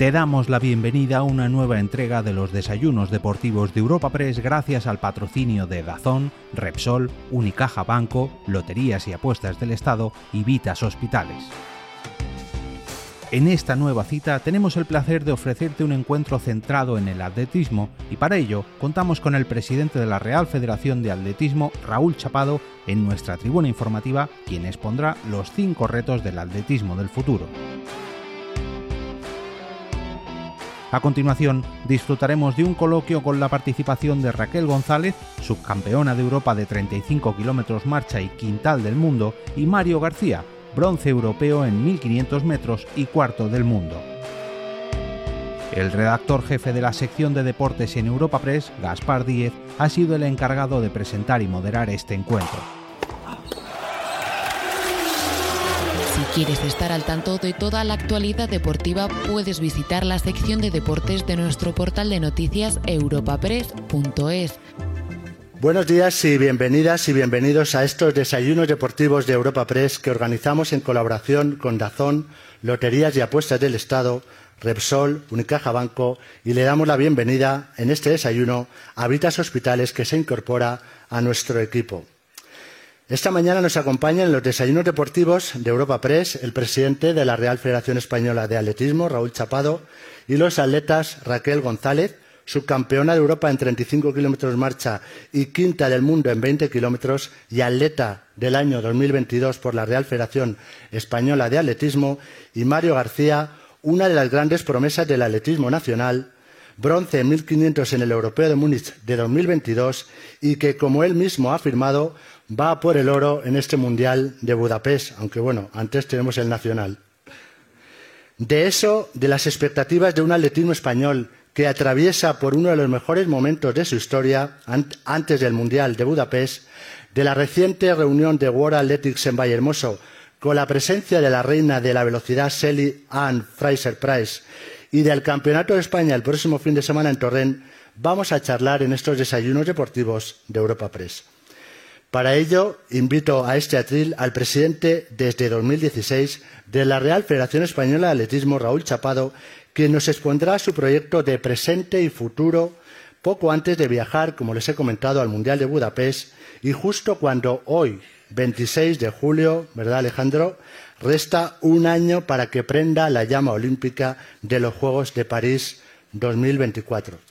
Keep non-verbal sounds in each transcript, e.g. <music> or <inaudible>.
Te damos la bienvenida a una nueva entrega de los desayunos deportivos de Europa Press gracias al patrocinio de Dazón, Repsol, Unicaja Banco, Loterías y Apuestas del Estado y Vitas Hospitales. En esta nueva cita tenemos el placer de ofrecerte un encuentro centrado en el atletismo y para ello contamos con el presidente de la Real Federación de Atletismo, Raúl Chapado, en nuestra tribuna informativa, quien expondrá los cinco retos del atletismo del futuro. A continuación, disfrutaremos de un coloquio con la participación de Raquel González, subcampeona de Europa de 35 kilómetros marcha y quintal del mundo, y Mario García, bronce europeo en 1500 metros y cuarto del mundo. El redactor jefe de la sección de deportes en Europa Press, Gaspar Díez, ha sido el encargado de presentar y moderar este encuentro. Quieres estar al tanto de toda la actualidad deportiva, puedes visitar la sección de deportes de nuestro portal de noticias europapress.es. Buenos días y bienvenidas y bienvenidos a estos desayunos deportivos de Europa Press que organizamos en colaboración con Dazón, Loterías y Apuestas del Estado, Repsol, Unicaja Banco y le damos la bienvenida en este desayuno a Vitas Hospitales que se incorpora a nuestro equipo. Esta mañana nos acompaña en los desayunos deportivos de Europa Press el presidente de la Real Federación Española de Atletismo, Raúl Chapado, y los atletas Raquel González, subcampeona de Europa en 35 kilómetros marcha y quinta del mundo en 20 kilómetros y atleta del año 2022 por la Real Federación Española de Atletismo, y Mario García, una de las grandes promesas del atletismo nacional, bronce en 1500 en el Europeo de Múnich de 2022 y que, como él mismo ha afirmado, va por el oro en este Mundial de Budapest, aunque bueno, antes tenemos el nacional. De eso, de las expectativas de un atletismo español que atraviesa por uno de los mejores momentos de su historia antes del Mundial de Budapest, de la reciente reunión de World Athletics en Vallehermoso con la presencia de la reina de la velocidad Sally Ann Fraser Price y del Campeonato de España el próximo fin de semana en Torrent, vamos a charlar en estos desayunos deportivos de Europa Press. Para ello, invito a este atril al presidente desde 2016 de la Real Federación Española de Atletismo, Raúl Chapado, quien nos expondrá su proyecto de presente y futuro poco antes de viajar, como les he comentado, al Mundial de Budapest y justo cuando hoy, 26 de julio, ¿verdad Alejandro? Resta un año para que prenda la llama olímpica de los Juegos de París 2024.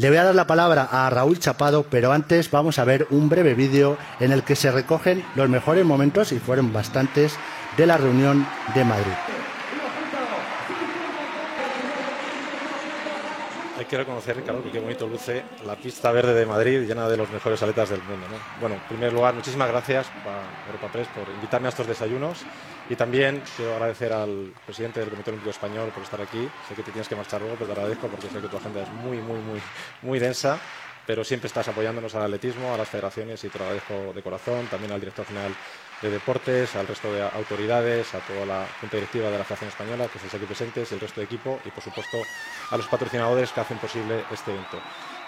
Le voy a dar la palabra a Raúl Chapado, pero antes vamos a ver un breve vídeo en el que se recogen los mejores momentos, y fueron bastantes, de la reunión de Madrid. Hay que reconocer, Ricardo, que qué bonito luce la pista verde de Madrid llena de los mejores atletas del mundo. Bueno, en primer lugar, muchísimas gracias a Europa Press por invitarme a estos desayunos y también quiero agradecer al presidente del Comité Olímpico Español por estar aquí. Sé que te tienes que marchar luego, pero te agradezco porque sé que tu agenda es muy, muy, muy, muy densa pero siempre estás apoyándonos al atletismo, a las federaciones y te lo agradezco de corazón, también al director general de deportes, al resto de autoridades, a toda la Junta Directiva de la Federación Española, que estáis aquí presentes, el resto de equipo y, por supuesto, a los patrocinadores que hacen posible este evento.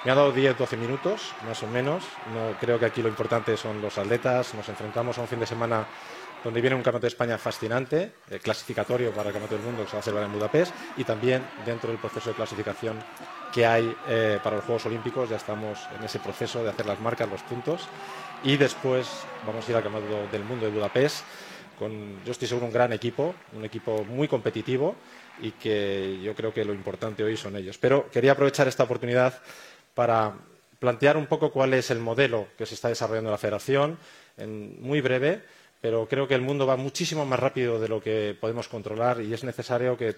Me ha dado 10-12 minutos, más o menos. No, creo que aquí lo importante son los atletas. Nos enfrentamos a un fin de semana donde viene un Campeonato de España fascinante, eh, clasificatorio para el Campeonato del Mundo que se va a celebrar en Budapest, y también dentro del proceso de clasificación que hay eh, para los Juegos Olímpicos. Ya estamos en ese proceso de hacer las marcas, los puntos, y después vamos a ir al Campeonato del Mundo de Budapest con, yo estoy seguro, un gran equipo, un equipo muy competitivo y que yo creo que lo importante hoy son ellos. Pero quería aprovechar esta oportunidad para plantear un poco cuál es el modelo que se está desarrollando en la Federación, en muy breve, pero creo que el mundo va muchísimo más rápido de lo que podemos controlar y es necesario que,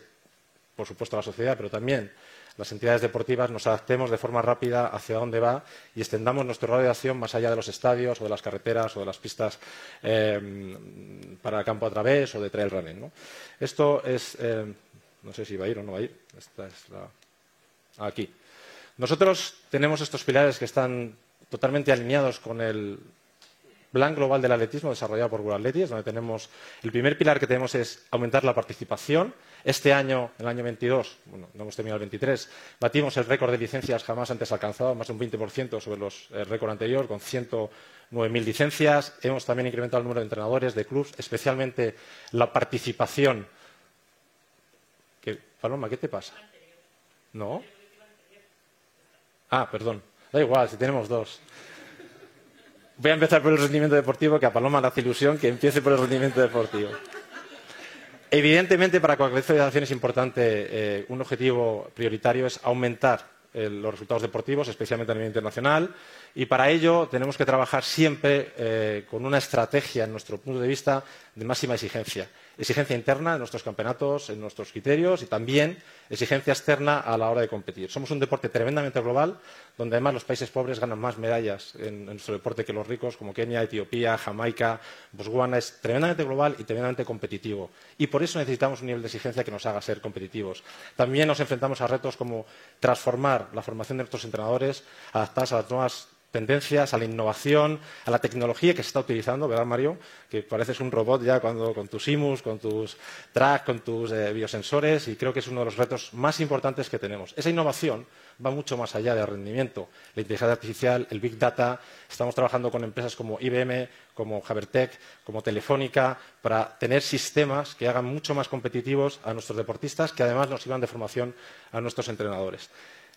por supuesto, la sociedad, pero también las entidades deportivas nos adaptemos de forma rápida hacia dónde va y extendamos nuestro radio de acción más allá de los estadios o de las carreteras o de las pistas em, para campo a través o de trail running. Esto es, em, no sé si va a ir o no va a ir, esta es la... aquí. Nosotros tenemos estos pilares que están totalmente alineados con el Plan Global del Atletismo desarrollado por World Athletics, donde tenemos el primer pilar que tenemos es aumentar la participación. Este año, el año 22, bueno, no hemos terminado el 23, batimos el récord de licencias jamás antes alcanzado, más de un 20% sobre los, el récord anterior, con 109.000 licencias. Hemos también incrementado el número de entrenadores, de clubes, especialmente la participación. ¿Qué, Paloma, ¿qué te pasa? ¿No? Ah, perdón. Da igual, si tenemos dos. Voy a empezar por el rendimiento deportivo, que a Paloma le hace ilusión que empiece por el rendimiento deportivo. Evidentemente, para cualquier federación es importante, eh, un objetivo prioritario es aumentar eh, los resultados deportivos, especialmente a nivel internacional, y para ello tenemos que trabajar siempre eh, con una estrategia, en nuestro punto de vista, de máxima exigencia. Exigencia interna en nuestros campeonatos, en nuestros criterios y también exigencia externa a la hora de competir. Somos un deporte tremendamente global, donde además los países pobres ganan más medallas en, nuestro deporte que los ricos, como Kenia, Etiopía, Jamaica, Botswana. Es tremendamente global y tremendamente competitivo. Y por eso necesitamos un nivel de exigencia que nos haga ser competitivos. También nos enfrentamos a retos como transformar la formación de nuestros entrenadores, adaptarse a las nuevas tendencias, a la innovación, a la tecnología que se está utilizando, ¿verdad, Mario? Que pareces un robot ya cuando, con tus IMUS, con tus tracks, con tus eh, biosensores, y creo que es uno de los retos más importantes que tenemos. Esa innovación va mucho más allá del rendimiento. La inteligencia artificial, el Big Data, estamos trabajando con empresas como IBM, como Habertech, como Telefónica, para tener sistemas que hagan mucho más competitivos a nuestros deportistas, que además nos sirvan de formación a nuestros entrenadores.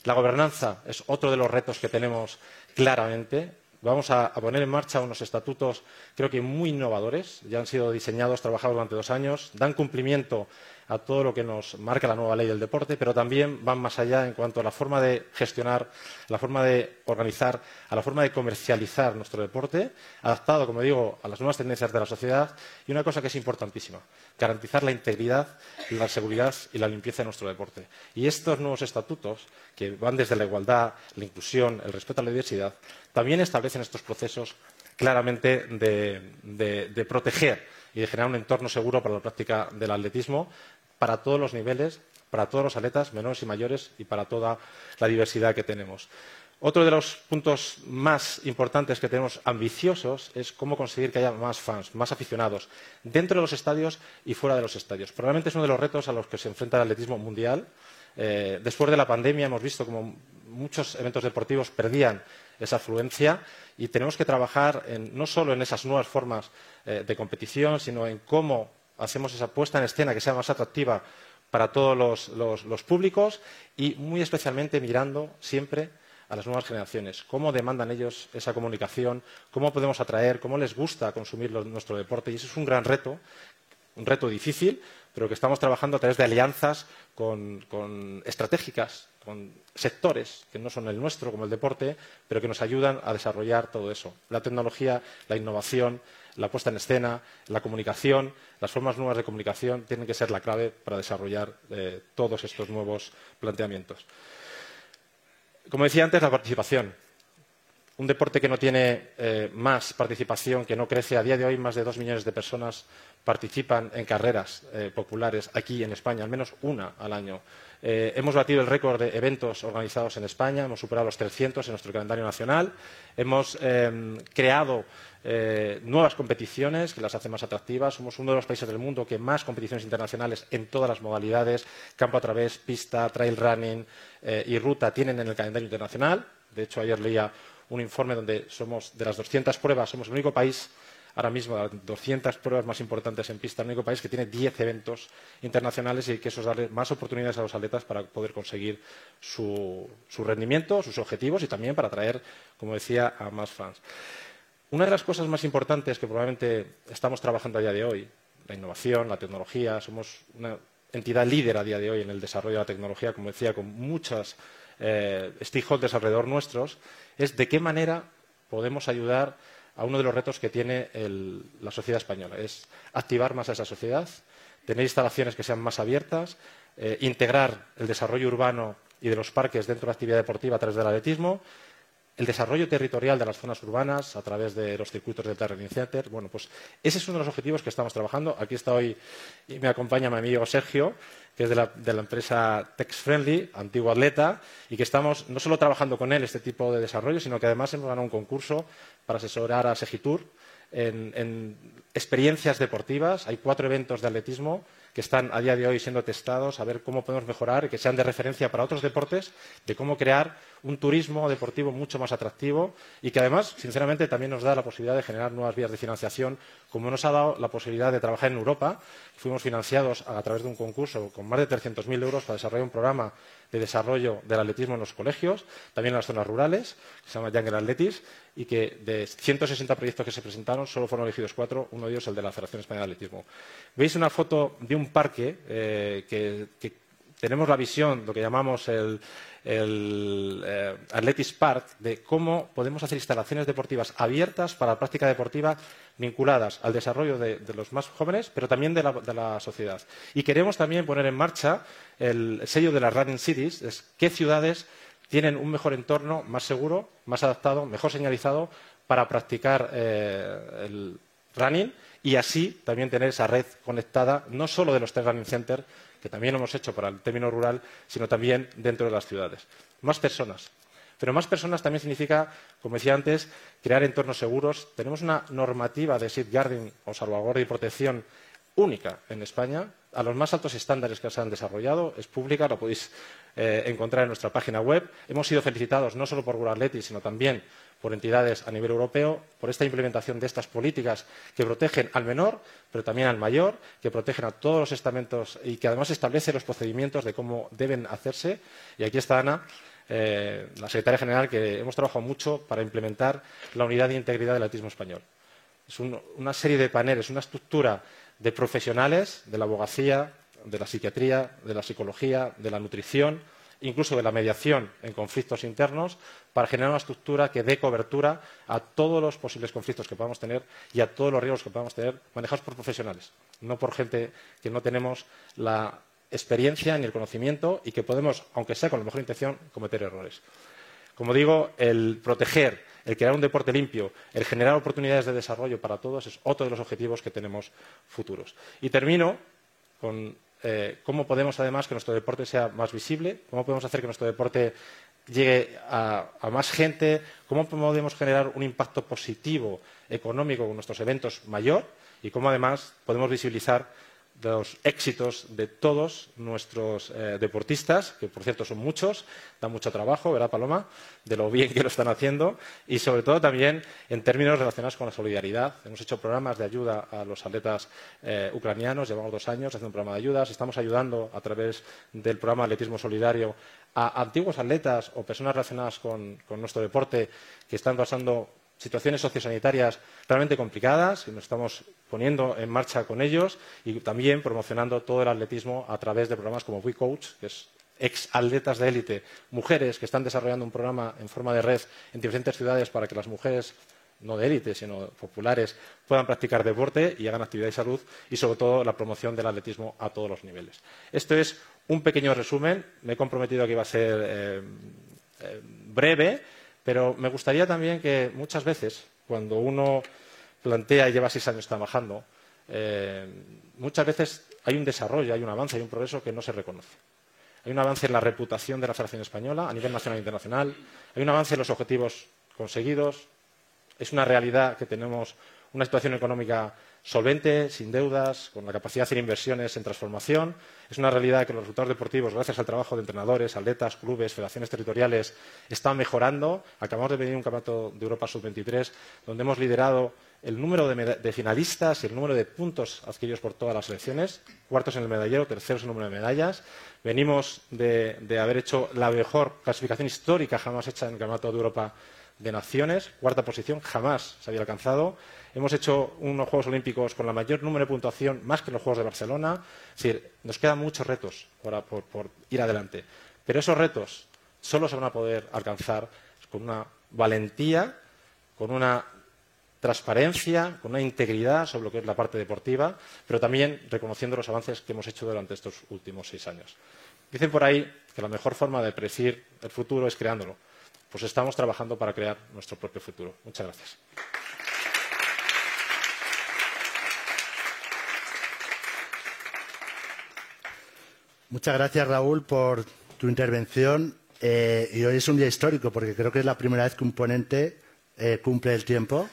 La gobernanza es otro de los retos que tenemos claramente. Vamos a, poner en marcha unos estatutos, creo que muy innovadores. Ya han sido diseñados, trabajados durante dos años, dan cumplimiento a todo lo que nos marca la nueva ley del deporte, pero también van más allá en cuanto a la forma de gestionar, la forma de organizar, a la forma de comercializar nuestro deporte, adaptado, como digo, a las nuevas tendencias de la sociedad y una cosa que es importantísima, garantizar la integridad, la seguridad y la limpieza de nuestro deporte. Y estos nuevos estatutos, que van desde la igualdad, la inclusión, el respeto a la diversidad, también establecen estos procesos claramente de, de, de proteger y de generar un entorno seguro para la práctica del atletismo para todos los niveles, para todos los atletas, menores y mayores, y para toda la diversidad que tenemos. Otro de los puntos más importantes que tenemos ambiciosos es cómo conseguir que haya más fans, más aficionados, dentro de los estadios y fuera de los estadios. Probablemente es uno de los retos a los que se enfrenta el atletismo mundial. Eh, después de la pandemia hemos visto como muchos eventos deportivos perdían esa afluencia y tenemos que trabajar no solo en esas nuevas formas eh, de competición, sino en cómo hacemos esa puesta en escena que sea más atractiva para todos los, públicos y muy especialmente mirando siempre a las nuevas generaciones, cómo demandan ellos esa comunicación, cómo podemos atraer, cómo les gusta consumir nuestro deporte. Y eso es un gran reto, un reto difícil, pero que estamos trabajando a través de alianzas con, con estratégicas, con sectores que no son el nuestro, como el deporte, pero que nos ayudan a desarrollar todo eso. La tecnología, la innovación, la puesta en escena, la comunicación, las formas nuevas de comunicación tienen que ser la clave para desarrollar eh, todos estos nuevos planteamientos. Como decía antes, la participación. Un deporte que no tiene eh, más participación, que no crece. A día de hoy, más de dos millones de personas participan en carreras eh, populares aquí en España, al menos una al año. Eh, hemos batido el récord de eventos organizados en España, hemos superado los 300 en nuestro calendario nacional. Hemos eh, creado eh, nuevas competiciones que las hacen más atractivas. Somos uno de los países del mundo que más competiciones internacionales en todas las modalidades, campo a través, pista, trail running y ruta, tienen en el calendario internacional. De hecho, ayer leía un informe donde somos de las 200 pruebas, somos el único país ahora mismo las 200 pruebas más importantes en pista, el único país que tiene 10 eventos internacionales y que eso es darle más oportunidades a los atletas para poder conseguir su, su rendimiento, sus objetivos y también para atraer, como decía, a más fans. Una de las cosas más importantes que probablemente estamos trabajando a día de hoy, la innovación, la tecnología, somos una entidad líder a día de hoy en el desarrollo de la tecnología, como decía, con muchas eh, stakeholders alrededor nuestros, es de qué manera podemos ayudar a uno de los retos que tiene la sociedad española, es activar más a esa sociedad, tener instalaciones que sean más abiertas, eh, integrar el desarrollo urbano y de los parques dentro de la actividad deportiva a través del atletismo el desarrollo territorial de las zonas urbanas a través de los circuitos de Terrain Center. Bueno, pues ese es uno de los objetivos que estamos trabajando. Aquí está hoy y me acompaña mi amigo Sergio, que es de la, empresa Tex Friendly, antiguo atleta, y que estamos no solo trabajando con él este tipo de desarrollo, sino que además hemos ganado un concurso para asesorar a Segitur en experiencias deportivas. Hay cuatro eventos de atletismo que están a día de hoy siendo testados, a ver cómo podemos mejorar y que sean de referencia para otros deportes, de cómo crear un turismo deportivo mucho más atractivo y que además, sinceramente, también nos da la posibilidad de generar nuevas vías de financiación, como nos ha dado la posibilidad de trabajar en Europa. Fuimos financiados a, través de un concurso con más de 300.000 euros para desarrollar un programa de desarrollo del atletismo en los colegios, también en las zonas rurales, que se llama Younger Athletics, y que de 160 proyectos que se presentaron solo fueron elegidos cuatro, uno de ellos el de la Federación Española de Atletismo. Veis una foto de un parque eh, que, tenemos la visión, lo que llamamos el, el eh, Athletics Park, de cómo podemos hacer instalaciones deportivas abiertas para la práctica deportiva vinculadas al desarrollo de, los más jóvenes, pero también de la, sociedad. Y queremos también poner en marcha el sello de las Running Cities, es qué ciudades tienen un mejor entorno, más seguro, más adaptado, mejor señalizado para practicar eh, el running y así también tener esa red conectada, no solo de los tres running centers, que también lo hemos hecho para el término rural, sino también dentro de las ciudades. Más personas, pero más personas también significa, como decía antes, crear entornos seguros. Tenemos una normativa de safeguarding o salvaguardia y protección única en España, a los más altos estándares que se han desarrollado. Es pública, lo podéis eh, encontrar en nuestra página web. Hemos sido felicitados no solo por World sino también por entidades a nivel europeo por esta implementación de estas políticas que protegen al menor, pero también al mayor, que protegen a todos los estamentos y que además establecen los procedimientos de cómo deben hacerse. Y aquí está Ana eh, la secretaria general, que hemos trabajado mucho para implementar la unidad de integridad del autismo español. Es una serie de paneles, una estructura de profesionales de la abogacía, de la psiquiatría, de la psicología, de la nutrición, incluso de la mediación en conflictos internos, para generar una estructura que dé cobertura a todos los posibles conflictos que podamos tener y a todos los riesgos que podamos tener manejados por profesionales, no por gente que no tenemos la experiencia ni el conocimiento y que podemos, aunque sea con la mejor intención, cometer errores. Como digo, el proteger, el crear un deporte limpio, el generar oportunidades de desarrollo para todos es otro de los objetivos que tenemos futuros. Y termino con eh, cómo podemos, además, que nuestro deporte sea más visible, cómo podemos hacer que nuestro deporte llegue a, a más gente, cómo podemos generar un impacto positivo económico con nuestros eventos mayor y cómo, además, podemos visibilizar los éxitos de todos nuestros eh, deportistas, que por cierto son muchos, da mucho trabajo, ¿verdad, Paloma? De lo bien que lo están haciendo y sobre todo también en términos relacionados con la solidaridad. Hemos hecho programas de ayuda a los atletas eh, ucranianos, llevamos dos años haciendo un programa de ayudas, estamos ayudando a través del programa Atletismo Solidario a antiguos atletas o personas relacionadas con nuestro deporte que están pasando situaciones sociosanitarias realmente complicadas y nos estamos poniendo en marcha con ellos y también promocionando todo el atletismo a través de programas como WeCoach, que es ex atletas de élite, mujeres que están desarrollando un programa en forma de red en diferentes ciudades para que las mujeres no de élite, sino populares, puedan practicar deporte y hagan actividad de salud y, sobre todo, la promoción del atletismo a todos los niveles. Esto es un pequeño resumen. Me he comprometido que iba a ser eh, eh, breve, pero me gustaría también que muchas veces, cuando uno plantea y lleva seis años trabajando, eh, muchas veces hay un desarrollo, hay un avance, hay un progreso que no se reconoce. Hay un avance en la reputación de la Federación Española a nivel nacional e internacional, hay un avance en los objetivos conseguidos, es una realidad que tenemos una situación económica solvente, sin deudas, con la capacidad de hacer inversiones en transformación. Es una realidad que los resultados deportivos, gracias al trabajo de entrenadores, atletas, clubes, federaciones territoriales, están mejorando. Acabamos de venir un campeonato de Europa Sub-23 donde hemos liderado el número de, finalistas y el número de puntos adquiridos por todas las selecciones, cuartos en el medallero, terceros en el número de medallas. Venimos de, haber hecho la mejor clasificación histórica jamás hecha en el Campeonato de Europa de Naciones, cuarta posición, jamás se había alcanzado. Hemos hecho unos Juegos Olímpicos con la mayor número de puntuación, más que los Juegos de Barcelona. Es decir, nos quedan muchos retos por, ir adelante. Pero esos retos solo se van a poder alcanzar con una valentía, con una transparencia, con una integridad sobre lo que es la parte deportiva, pero también reconociendo los avances que hemos hecho durante estos últimos seis años. Dicen por ahí que la mejor forma de predecir el futuro es creándolo. Pues estamos trabajando para crear nuestro propio futuro. Muchas gracias. Muchas gracias, Raúl, por tu intervención. Eh, y hoy es un día histórico porque creo que es la primera vez que un ponente eh, cumple el tiempo.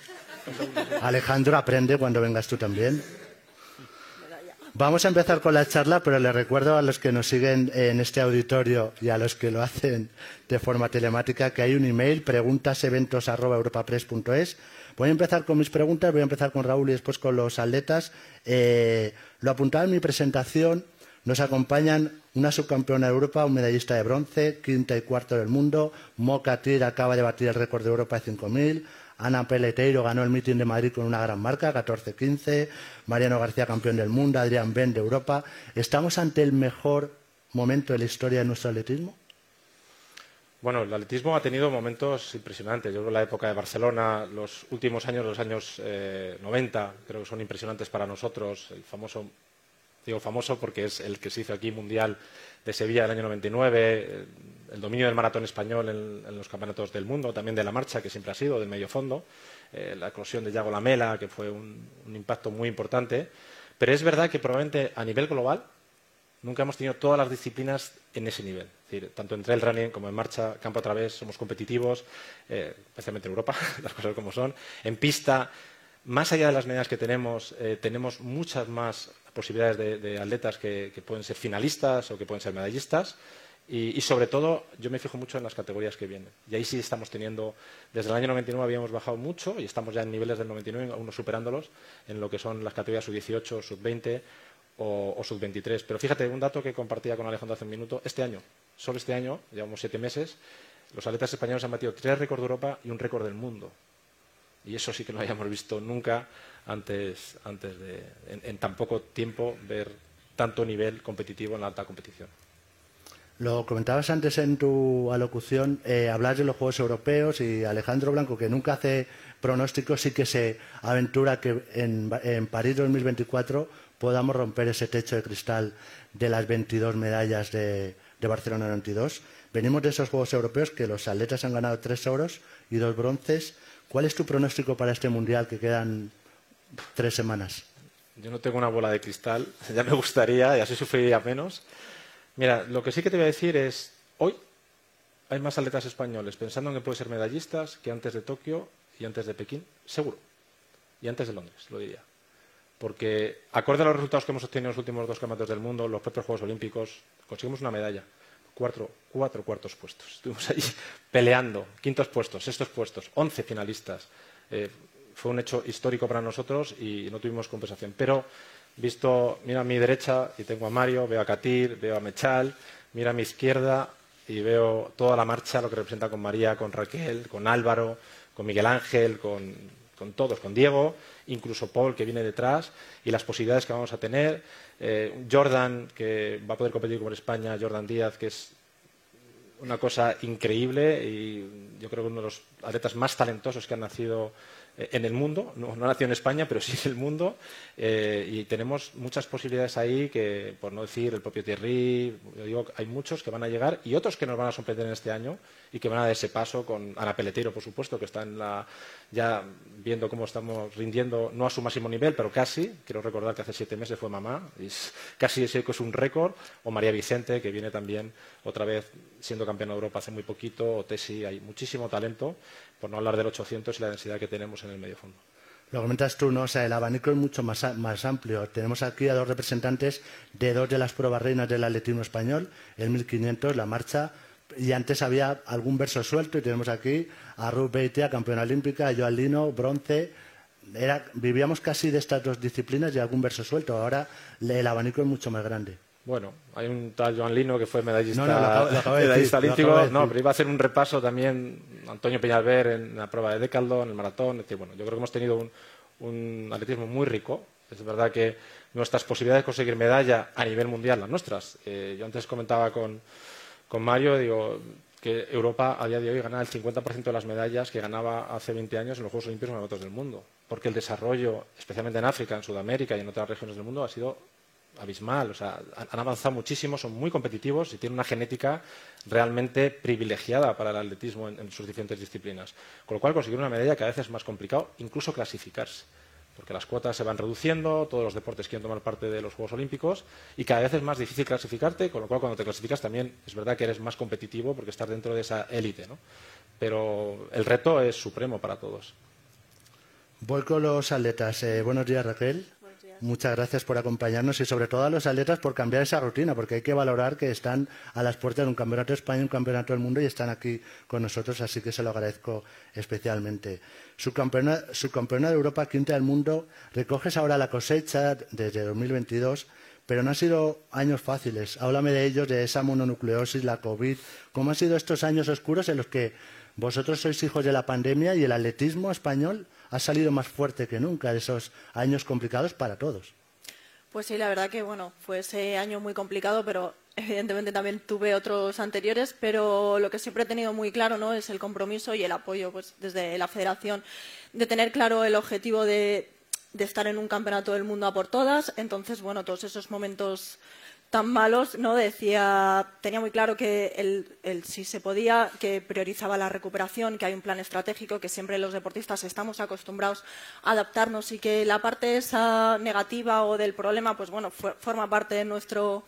Alejandro, aprende cuando vengas tú también. Vamos a empezar con la charla, pero les recuerdo a los que nos siguen en este auditorio y a los que lo hacen de forma telemática que hay un email, preguntaseventos.europapress.es. Voy a empezar con mis preguntas, voy a empezar con Raúl y después con los atletas. Eh, lo apuntaba en mi presentación, nos acompañan una subcampeona de Europa, un medallista de bronce, quinta y cuarto del mundo. Moca Tir acaba de batir el récord de Europa de 5.000. Ana Peleteiro ganó el meeting de Madrid con una gran marca, 14-15. Mariano García, campeón del mundo. Adrián Ben de Europa. ¿Estamos ante el mejor momento de la historia de nuestro atletismo? Bueno, el atletismo ha tenido momentos impresionantes. Yo creo la época de Barcelona, los últimos años, los años 90, eh, creo que son impresionantes para nosotros. El famoso Digo famoso porque es el que se hizo aquí mundial de Sevilla del año 99, el dominio del maratón español en, los campeonatos del mundo, también de la marcha, que siempre ha sido, del medio fondo, eh, la eclosión de Yago Lamela, que fue un, impacto muy importante. Pero es verdad que probablemente a nivel global nunca hemos tenido todas las disciplinas en ese nivel. Tanto en trail running como en marcha, campo a través, somos competitivos, eh, especialmente en Europa, <laughs> las cosas como son. En pista, más allá de las medidas que tenemos, eh, tenemos muchas más posibilidades de, atletas que, pueden ser finalistas o que pueden ser medallistas. Y, sobre todo, yo me fijo mucho en las categorías que vienen. Y ahí sí estamos teniendo, desde el año 99 habíamos bajado mucho y estamos ya en niveles del 99, aún superándolos, en lo que son las categorías sub-18, sub-20 o, o sub-23. Pero fíjate, un dato que compartía con Alejandro hace un minuto, este año, solo este año, llevamos siete meses, los atletas españoles han batido tres récords de Europa y un récord del mundo. Y eso sí que no habíamos visto nunca antes, antes de, en, tan poco tiempo, ver tanto nivel competitivo en la alta competición. Lo comentabas antes en tu alocución, eh, hablas de los Juegos Europeos y Alejandro Blanco, que nunca hace pronósticos, sí que se aventura que en, en París 2024 podamos romper ese techo de cristal de las 22 medallas de, de Barcelona 92. Venimos de esos Juegos Europeos que los atletas han ganado tres oros y dos bronces. ¿Cuál es tu pronóstico para este Mundial que quedan tres semanas? Yo no tengo una bola de cristal, <laughs> ya me gustaría y así sufriría menos. Mira, lo que sí que te voy a decir es, hoy hay más atletas españoles pensando en que pueden ser medallistas que antes de Tokio y antes de Pekín, seguro. Y antes de Londres, lo diría. Porque, acorde a los resultados que hemos obtenido en los últimos dos campeonatos del mundo, los propios Juegos Olímpicos, conseguimos una medalla. Cuatro, cuatro cuartos puestos. Estuvimos allí <laughs> peleando. Quintos puestos, sextos puestos, once finalistas. Eh, fue un hecho histórico para nosotros y no tuvimos compensación. Pero, visto, mira a mi derecha y tengo a Mario, veo a Katir, veo a Mechal, mira a mi izquierda y veo toda la marcha, lo que representa con María, con Raquel, con Álvaro, con Miguel Ángel, con, todos, con Diego, incluso Paul que viene detrás y las posibilidades que vamos a tener. Eh, Jordan, que va a poder competir con España, Jordan Díaz, que es una cosa increíble y yo creo que uno de los atletas más talentosos que han nacido en el mundo, no, nació en España, pero sí en el mundo, eh, y tenemos muchas posibilidades ahí que, por no decir el propio Thierry, yo digo, hay muchos que van a llegar y otros que nos van a sorprender en este año y que van a dar ese paso con Ana Peletero, por supuesto, que está en la, ya viendo cómo estamos rindiendo, no a su máximo nivel, pero casi. Quiero recordar que hace siete meses fue mamá, y casi ese es un récord. O María Vicente, que viene también otra vez siendo campeona de Europa hace muy poquito, o Tesi, hay muchísimo talento por no hablar del 800 y la densidad que tenemos en el medio fondo. Lo comentas tú, ¿no? O sea, el abanico es mucho más, amplio. Tenemos aquí a dos representantes de dos de las pruebas reinas del atletismo español, el 1500, la marcha, y antes había algún verso suelto, y tenemos aquí a Ruth Beitia, campeona olímpica, a Joan Lino, bronce. vivíamos casi de estas dos disciplinas y algún verso suelto. Ahora el abanico es mucho más grande. Bueno, hay un tal Joan Lino que fue medallista, medallista olímpico. No, pero iba a hacer un repaso también Antonio Peñalver en la prueba de Decaldo, en el maratón. Es bueno, yo creo que hemos tenido un, atletismo muy rico. Es verdad que nuestras posibilidades de conseguir medalla a nivel mundial, las nuestras. Eh, yo antes comentaba con, con Mario, digo, que Europa a día de hoy gana el 50% de las medallas que ganaba hace 20 años en los Juegos Olímpicos en otros del mundo. Porque el desarrollo, especialmente en África, en Sudamérica y en otras regiones del mundo, ha sido abismal. O sea, han avanzado muchísimo, son muy competitivos y tienen una genética realmente privilegiada para el atletismo en, sus diferentes disciplinas. Con lo cual, conseguir una medalla cada vez es más complicado, incluso clasificarse. Porque las cuotas se van reduciendo, todos los deportes quieren tomar parte de los Juegos Olímpicos y cada vez es más difícil clasificarte, con lo cual cuando te clasificas también es verdad que eres más competitivo porque estás dentro de esa élite. ¿no? Pero el reto es supremo para todos. Voy con los atletas. Eh, buenos días, Raquel. Muchas gracias por acompañarnos y sobre todo a los atletas por cambiar esa rutina, porque hay que valorar que están a las puertas de un campeonato de España, un campeonato del mundo y están aquí con nosotros, así que se lo agradezco especialmente. Su campeona, su campeona de Europa, quinta del mundo, recoges ahora la cosecha desde 2022 pero no han sido años fáciles. Háblame de ellos, de esa mononucleosis, la COVID. ¿Cómo han sido estos años oscuros en los que vosotros sois hijos de la pandemia y el atletismo español ha salido más fuerte que nunca de esos años complicados para todos? Pues sí, la verdad que bueno, fue ese año muy complicado, pero evidentemente también tuve otros anteriores, pero lo que siempre he tenido muy claro ¿no? es el compromiso y el apoyo pues, desde la federación de tener claro el objetivo de, de estar en un campeonato del mundo a por todas. Entonces, bueno, todos esos momentos tan malos, ¿no? Decía, tenía muy claro que el, si se podía, que priorizaba la recuperación, que hay un plan estratégico, que siempre los deportistas estamos acostumbrados a adaptarnos y que la parte esa negativa o del problema, pues bueno, forma parte de nuestro,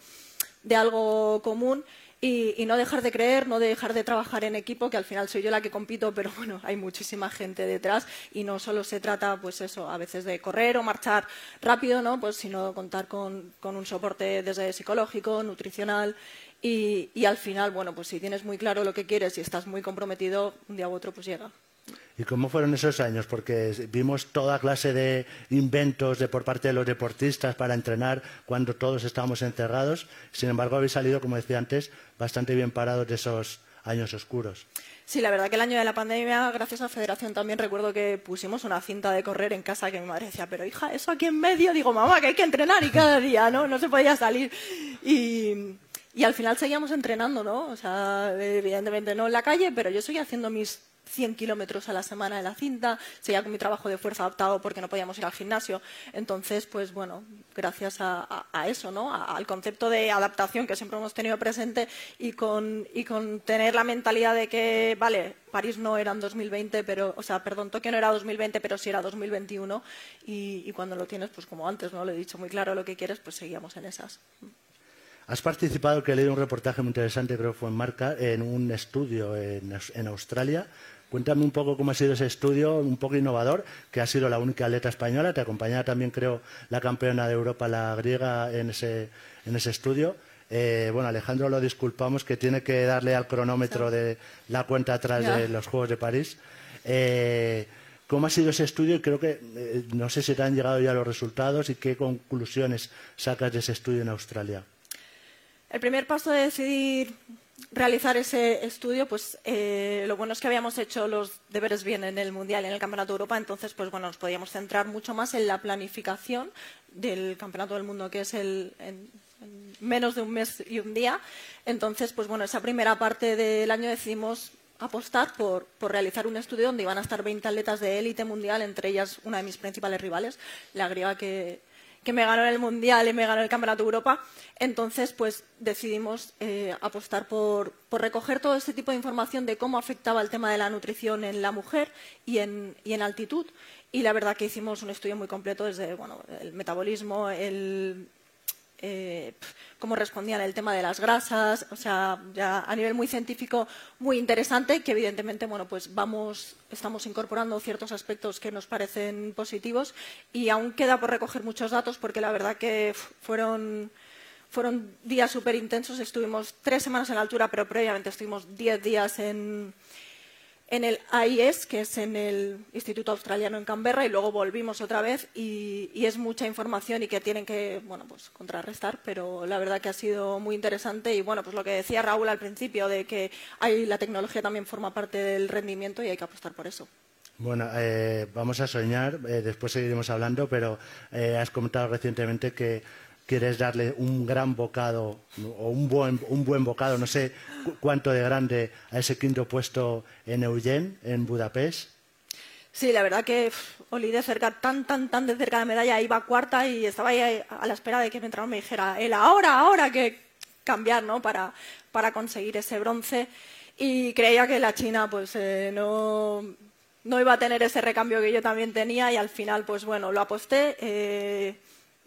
de algo común y, no dejar de creer, no dejar de trabajar en equipo, que al final soy yo la que compito, pero bueno, hay muchísima gente detrás y no solo se trata, pues eso, a veces de correr o marchar rápido, ¿no? Pues sino contar con, con un soporte desde psicológico, nutricional y, y al final, bueno, pues si tienes muy claro lo que quieres y estás muy comprometido, un día u otro pues llega. ¿Y cómo fueron esos años? Porque vimos toda clase de inventos de, por parte de los deportistas para entrenar cuando todos estábamos encerrados. Sin embargo, habéis salido, como decía antes, bastante bien parados de esos años oscuros. Sí, la verdad que el año de la pandemia, gracias a la federación también recuerdo que pusimos una cinta de correr en casa que mi madre decía, pero hija, eso aquí en medio, digo, mamá, que hay que entrenar y cada día, ¿no? No se podía salir. Y, y al final seguíamos entrenando, ¿no? O sea, evidentemente no en la calle, pero yo seguía haciendo mis 100 kilómetros a la semana de la cinta, seguía con mi trabajo de fuerza adaptado porque no podíamos ir al gimnasio. Entonces, pues bueno, gracias a, eso, ¿no? al concepto de adaptación que siempre hemos tenido presente y con, y con tener la mentalidad de que, vale, París no era en 2020, pero, o sea, perdón, Tokio no era 2020, pero sí era 2021. Y, y cuando lo tienes, pues como antes, ¿no? Lo he dicho muy claro lo que quieres, pues seguíamos en esas. Has participado, que leído un reportaje muy interesante, creo que fue en Marca, en un estudio en, en Australia Cuéntame un poco cómo ha sido ese estudio, un poco innovador, que ha sido la única atleta española. Te acompañaba también, creo, la campeona de Europa, la griega, en ese, en ese estudio. Eh, bueno, Alejandro lo disculpamos, que tiene que darle al cronómetro de la cuenta atrás de los Juegos de París. Eh, ¿Cómo ha sido ese estudio? Creo que eh, no sé si te han llegado ya los resultados y qué conclusiones sacas de ese estudio en Australia. El primer paso de decidir realizar ese estudio, pues eh, lo bueno es que habíamos hecho los deberes bien en el Mundial en el Campeonato de Europa, entonces pues bueno, nos podíamos centrar mucho más en la planificación del Campeonato del Mundo, que es el, en, menos de un mes y un día. Entonces, pues bueno, esa primera parte del año decidimos apostar por, por, realizar un estudio donde iban a estar 20 atletas de élite mundial, entre ellas una de mis principales rivales, la griega que, que me ganó el Mundial y me ganó el Campeonato de Europa. Entonces, pues decidimos eh, apostar por, recoger todo este tipo de información de cómo afectaba el tema de la nutrición en la mujer y en, y en altitud. Y la verdad que hicimos un estudio muy completo desde bueno, el metabolismo, el, eh, cómo respondían el tema de las grasas, o sea, ya a nivel muy científico muy interesante, que evidentemente, bueno, pues vamos, estamos incorporando ciertos aspectos que nos parecen positivos y aún queda por recoger muchos datos porque la verdad que fueron fueron días súper intensos, estuvimos tres semanas en la altura, pero previamente estuvimos diez días en, en el AIS, que es en el Instituto Australiano en Canberra, y luego volvimos otra vez y, es mucha información y que tienen que bueno, pues, contrarrestar, pero la verdad que ha sido muy interesante y bueno, pues lo que decía Raúl al principio de que hay, la tecnología también forma parte del rendimiento y hay que apostar por eso. Bueno, eh, vamos a soñar, eh, después seguiremos hablando, pero eh, has comentado recientemente que quieres darle un gran bocado o un buen, un buen bocado, no sé cuánto de grande, a ese quinto puesto en Eugene, en Budapest. Sí, la verdad que olí de cerca, tan, tan, tan de cerca de medalla, iba cuarta y estaba ahí a la espera de que mi entrenador me dijera, él ahora, ahora que cambiar, ¿no? Para, para conseguir ese bronce. Y creía que la China, pues, eh, no, no iba a tener ese recambio que yo también tenía y al final, pues bueno, lo aposté. Eh,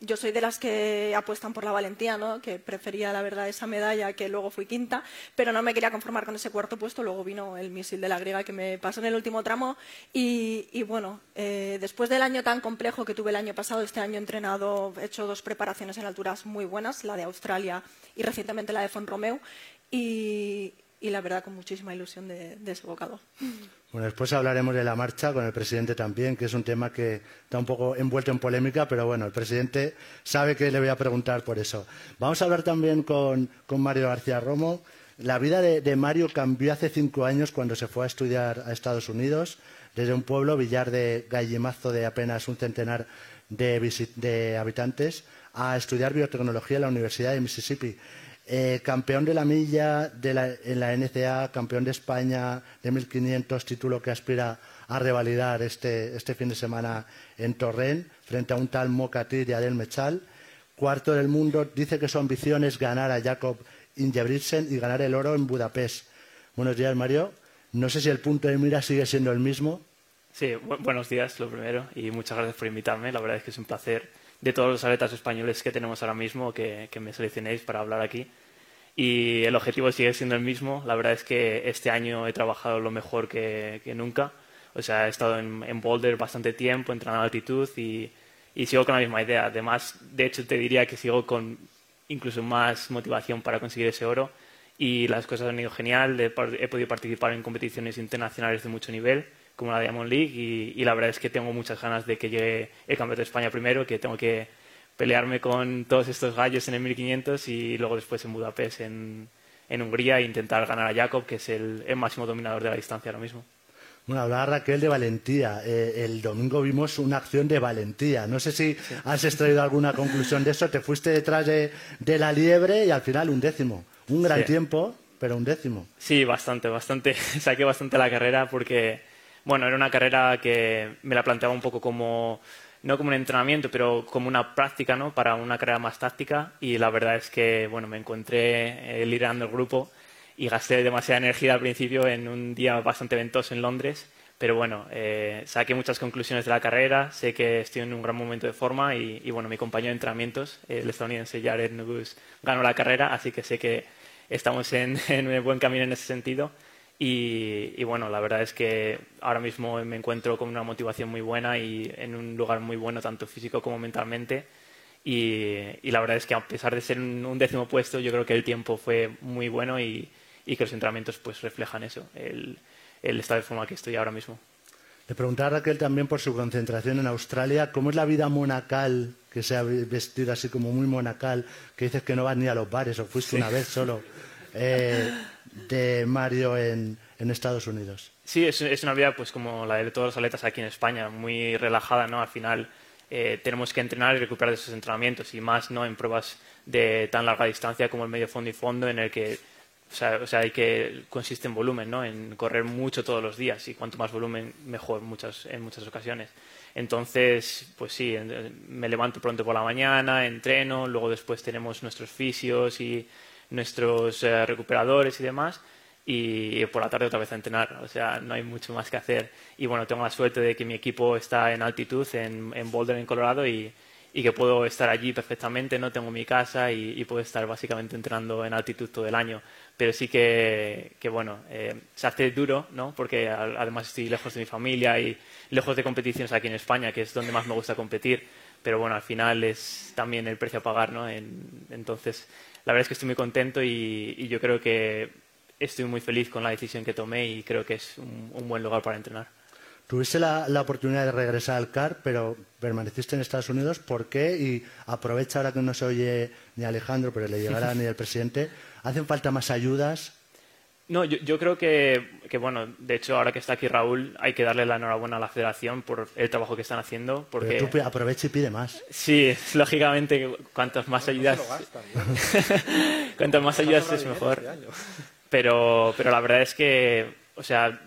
yo soy de las que apuestan por la valentía, ¿no? que prefería la verdad esa medalla que luego fui quinta, pero no me quería conformar con ese cuarto puesto. Luego vino el misil de la griega que me pasó en el último tramo. Y, bueno, eh, después del año tan complejo que tuve el año pasado, este año he entrenado, he hecho dos preparaciones en alturas muy buenas, la de Australia y recientemente la de Font Romeu. Y, la verdad con muchísima ilusión de, de ese bocado. Bueno, después hablaremos de la marcha con el presidente también, que es un tema que está un poco envuelto en polémica, pero bueno, el presidente sabe que le voy a preguntar por eso. Vamos a hablar también con, Mario García Romo. La vida de, Mario cambió hace cinco años cuando se fue a estudiar a Estados Unidos, desde un pueblo, Villar de Gallimazo, de apenas un centenar de habitantes, a estudiar biotecnología en la Universidad de Mississippi. Eh, campeón de la milla en la NCA, campeón de España de 1500, título que aspira a revalidar este, este, fin de semana en Torrent, frente a un tal Mokatir y Adel Mechal. Cuarto del mundo, dice que su ambición es ganar a Jacob Ingebrigtsen y ganar el oro en Budapest. Buenos días, Mario. No sé si el punto de mira sigue siendo el mismo. Sí, buenos días, lo primero, y muchas gracias por invitarme. La verdad es que es un placer de todos los atletas españoles que tenemos ahora mismo que, me seleccionéis para hablar aquí. Y el objetivo sigue siendo el mismo. La verdad es que este año he trabajado lo mejor que, nunca. O sea, he estado en, Boulder bastante tiempo, entrenando altitud y, sigo con la misma idea. Además, de hecho, te diría que sigo con incluso más motivación para conseguir ese oro. Y las cosas han ido genial. He, podido participar en competiciones internacionales de mucho nivel como la Diamond League y, la verdad es que tengo muchas ganas de que llegue el Campeonato de España primero, que tengo que pelearme con todos estos gallos en el 1500 y luego después en Budapest, en, Hungría, e intentar ganar a Jacob, que es el, máximo dominador de la distancia ahora mismo. Bueno, hablaba Raquel de valentía. Eh, el domingo vimos una acción de valentía. No sé si has extraído alguna conclusión de eso. Te fuiste detrás de, la liebre y al final un décimo. Un gran tiempo, pero un décimo. Sí, bastante, bastante. <laughs> Saqué bastante la carrera porque bueno, era una carrera que me la planteaba un poco como, no como un entrenamiento, pero como una práctica, ¿no? Para una carrera más táctica. Y la verdad es que, bueno, me encontré eh, liderando el grupo y gasté demasiada energía al principio en un día bastante ventoso en Londres, pero bueno, eh, saqué muchas conclusiones de la carrera, sé que estoy en un gran momento de forma y, bueno, mi compañero de entrenamientos, el estadounidense Jared Nugus, ganó la carrera, así que sé que estamos en, <laughs> en un buen camino en ese sentido y, bueno, la verdad es que ahora mismo me encuentro con una motivación muy buena y en un lugar muy bueno, tanto físico como mentalmente. Y, la verdad es que a pesar de ser un, décimo puesto, yo creo que el tiempo fue muy bueno y, que los entrenamientos pues reflejan eso, el, estado de forma que estoy ahora mismo. Le preguntaba a Raquel también por su concentración en Australia, ¿cómo es la vida monacal, que se ha vestido así como muy monacal, que dices que no vas ni a los bares o fuiste una vez solo? <laughs> Eh, de Mario en, Estados Unidos. Sí, es, una vida pues como la de todos los atletas aquí en España, muy relajada, ¿no? Al final eh, tenemos que entrenar y recuperar de esos entrenamientos y más, ¿no? En pruebas de tan larga distancia como el medio fondo y fondo en el que o sea, o sea, hay que consiste en volumen, ¿no? En correr mucho todos los días y cuanto más volumen mejor muchas, en muchas ocasiones. Entonces, pues sí, me levanto pronto por la mañana, entreno, luego después tenemos nuestros fisios y nuestros eh, recuperadores y demás, y por la tarde otra vez a entrenar. O sea, no hay mucho más que hacer. Y bueno, tengo la suerte de que mi equipo está en altitud, en, Boulder, en Colorado, y, que puedo estar allí perfectamente, no tengo mi casa y, puedo estar básicamente entrenando en altitud todo el año. Pero sí que, bueno, eh, se hace duro, ¿no? Porque además estoy lejos de mi familia y lejos de competiciones aquí en España, que es donde más me gusta competir. Pero bueno, al final es también el precio a pagar, ¿no? entonces, la verdad es que estoy muy contento y, yo creo que estoy muy feliz con la decisión que tomé y creo que es un, buen lugar para entrenar. Tuviste la, oportunidad de regresar al CAR, pero permaneciste en Estados Unidos. ¿Por qué? Y aprovecha ahora que no se oye ni Alejandro, pero le llegará ni el presidente. ¿Hacen falta más ayudas? No, yo, creo que, bueno, de hecho, ahora que está aquí Raúl, hay que darle la enhorabuena a la federación por el trabajo que están haciendo. Porque... Pero tú aprovecha y pide más. Sí, <laughs> lógicamente, cuantas más ayudas... <laughs> cuantas más ayudas es mejor. Este pero, pero la verdad es que, o sea,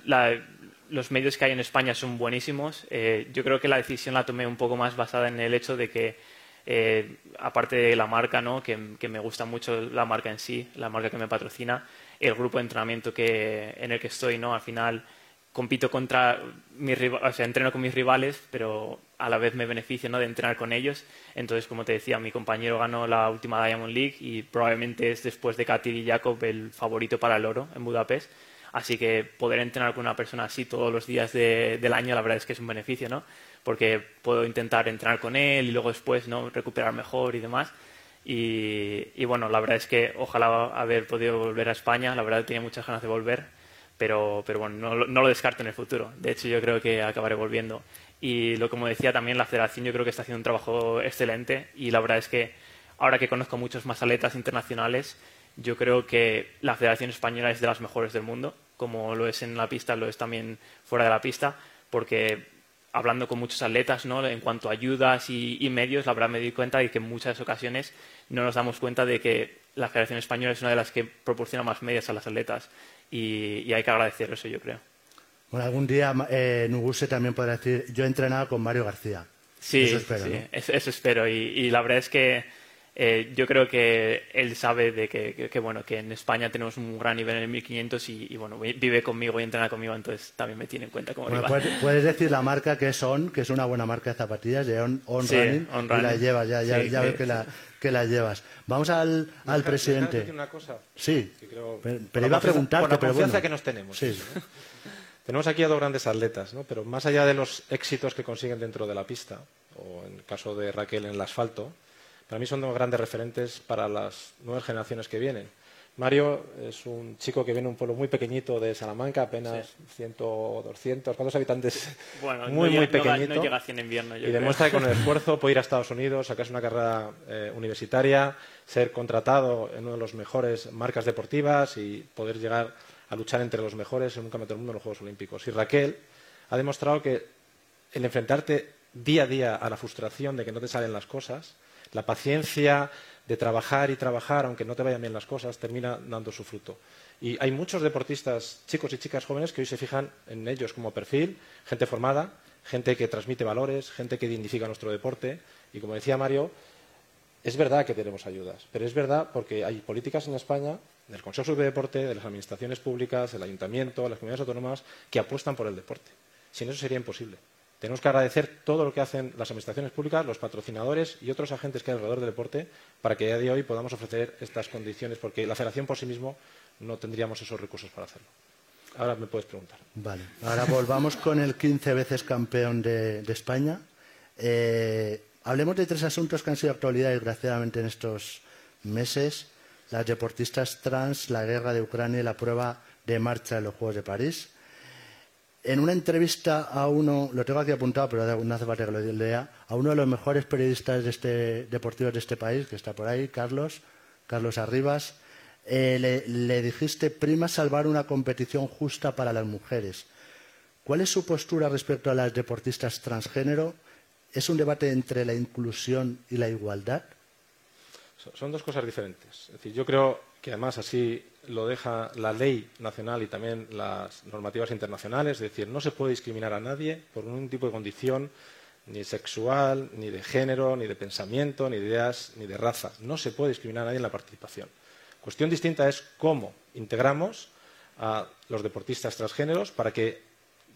los medios que hay en España son buenísimos. Eh, yo creo que la decisión la tomé un poco más basada en el hecho de que, eh, aparte de la marca, ¿no? que me gusta mucho la marca en sí, la marca que me patrocina, el grupo de entrenamiento que, en el que estoy, ¿no? Al final compito contra mis o sea, entreno con mis rivales, pero a la vez me beneficia ¿no? de entrenar con ellos. Entonces, como te decía, mi compañero ganó la última Diamond League y probablemente es después de Katir y Jacob el favorito para el oro en Budapest. Así que poder entrenar con una persona así todos los días del año, la verdad es que es un beneficio, ¿no? Porque puedo intentar entrenar con él y luego después ¿no? recuperar mejor y demás. Y, bueno, la verdad es que ojalá haber podido volver a España. La verdad tenía muchas ganas de volver, pero, pero bueno, no, no, lo descarto en el futuro. De hecho, yo creo que acabaré volviendo. Y lo como decía también, la federación yo creo que está haciendo un trabajo excelente y la verdad es que ahora que conozco muchos más atletas internacionales, yo creo que la Federación Española es de las mejores del mundo, como lo es en la pista, lo es también fuera de la pista, porque hablando con muchos atletas ¿no? en cuanto a ayudas y, medios, la verdad me di cuenta de que en muchas ocasiones no nos damos cuenta de que la Federación Española es una de las que proporciona más medios a las atletas y, hay que agradecer eso, yo creo. Bueno, algún día eh, Nuguse también podrá decir, yo he entrenado con Mario García. Sí, eso espero. Sí, eso, espero. y la verdad es que eh, yo creo que él sabe de que, bueno, que en España tenemos un gran nivel en el 1500 y, bueno, vive conmigo y entrena conmigo, entonces también me tiene en cuenta como bueno, puedes, decir la marca que es On, que es una buena marca de zapatillas, de On, running, y la llevas, ya, ya, ya veo que la, que la llevas. Vamos al, al presidente. Decir una cosa? Sí, pero, iba a preguntar. Por la confianza que nos tenemos. Sí. <laughs> Tenemos aquí a dos grandes atletas, ¿no? pero más allá de los éxitos que consiguen dentro de la pista, o en el caso de Raquel en el asfalto, para mí son dos grandes referentes para las nuevas generaciones que vienen. Mario es un chico que viene de un pueblo muy pequeñito de Salamanca, apenas 100 o 200, ¿cuántos habitantes? <laughs> Bueno, muy, muy pequeñito. No llega a 100 invierno. y demuestra que con el <laughs> esfuerzo puede ir a Estados Unidos, sacarse una carrera eh, universitaria, ser contratado en una de las mejores marcas deportivas y poder llegar a luchar entre los mejores en un campeonato del mundo en los Juegos Olímpicos. Y Raquel ha demostrado que el enfrentarte día a día a la frustración de que no te salen las cosas, la paciencia de trabajar y trabajar, aunque no te vayan bien las cosas, termina dando su fruto. Y hay muchos deportistas, chicos y chicas jóvenes, que hoy se fijan en ellos como perfil, gente formada, gente que transmite valores, gente que dignifica nuestro deporte. Y como decía Mario, es verdad que tenemos ayudas, pero es verdad porque hay políticas en España, del Consejo de Deporte, de las administraciones públicas, del Ayuntamiento, de las comunidades autónomas, que apuestan por el deporte. Sin eso sería imposible. Tenemos que agradecer todo lo que hacen las administraciones públicas, los patrocinadores y otros agentes que hay alrededor del deporte para que a día de hoy podamos ofrecer estas condiciones, porque la federación por sí mismo no tendríamos esos recursos para hacerlo. Ahora me puedes preguntar. Vale. Ahora volvamos con el 15 veces campeón de, España. Eh, hablemos de tres asuntos que han sido actualidad desgraciadamente en estos meses. Las deportistas trans, la guerra de Ucrania y la prueba de marcha de los Juegos de París. En una entrevista a uno, lo tengo aquí apuntado, pero no hace falta que lo lea, a uno de los mejores periodistas de este, deportivos de este país, que está por ahí, Carlos, Carlos Arribas, eh, le, le, dijiste, prima salvar una competición justa para las mujeres. ¿Cuál es su postura respecto a las deportistas transgénero? ¿Es un debate entre la inclusión y la igualdad? Son dos cosas diferentes. Es decir, yo creo que además así lo deja la ley nacional y también las normativas internacionales, es decir, no se puede discriminar a nadie por ningún tipo de condición ni sexual, ni de género, ni de pensamiento, ni de ideas, ni de raza. No se puede discriminar a nadie en la participación. Cuestión distinta es cómo integramos a los deportistas transgéneros para que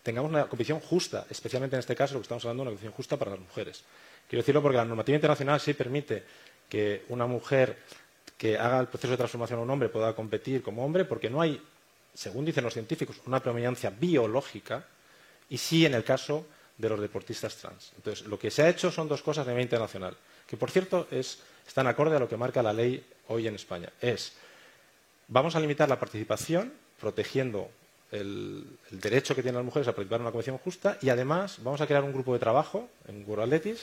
tengamos una competición justa, especialmente en este caso lo que estamos hablando de una competición justa para las mujeres. Quiero decirlo porque la normativa internacional sí permite que una mujer que haga el proceso de transformación a un hombre pueda competir como hombre, porque no hay, según dicen los científicos, una predominancia biológica, y sí en el caso de los deportistas trans. Entonces, lo que se ha hecho son dos cosas a nivel internacional, que por cierto es, están acorde a lo que marca la ley hoy en España. Es, vamos a limitar la participación protegiendo el, derecho que tienen las mujeres a participar en una competición justa y además vamos a crear un grupo de trabajo en World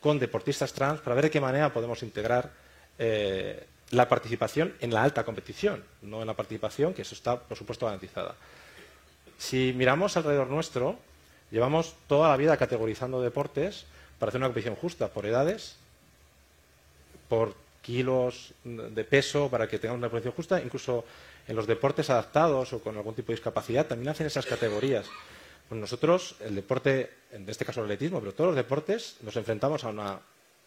con deportistas trans para ver de qué manera podemos integrar eh, la participación en la alta competición, no en la participación, que eso está, por supuesto, garantizada. Si miramos alrededor nuestro, llevamos toda la vida categorizando deportes para hacer una competición justa por edades, por kilos de peso, para que tengamos una competición justa, incluso en los deportes adaptados o con algún tipo de discapacidad, también hacen esas categorías. Nosotros, el deporte, en este caso el atletismo, pero todos los deportes, nos enfrentamos a una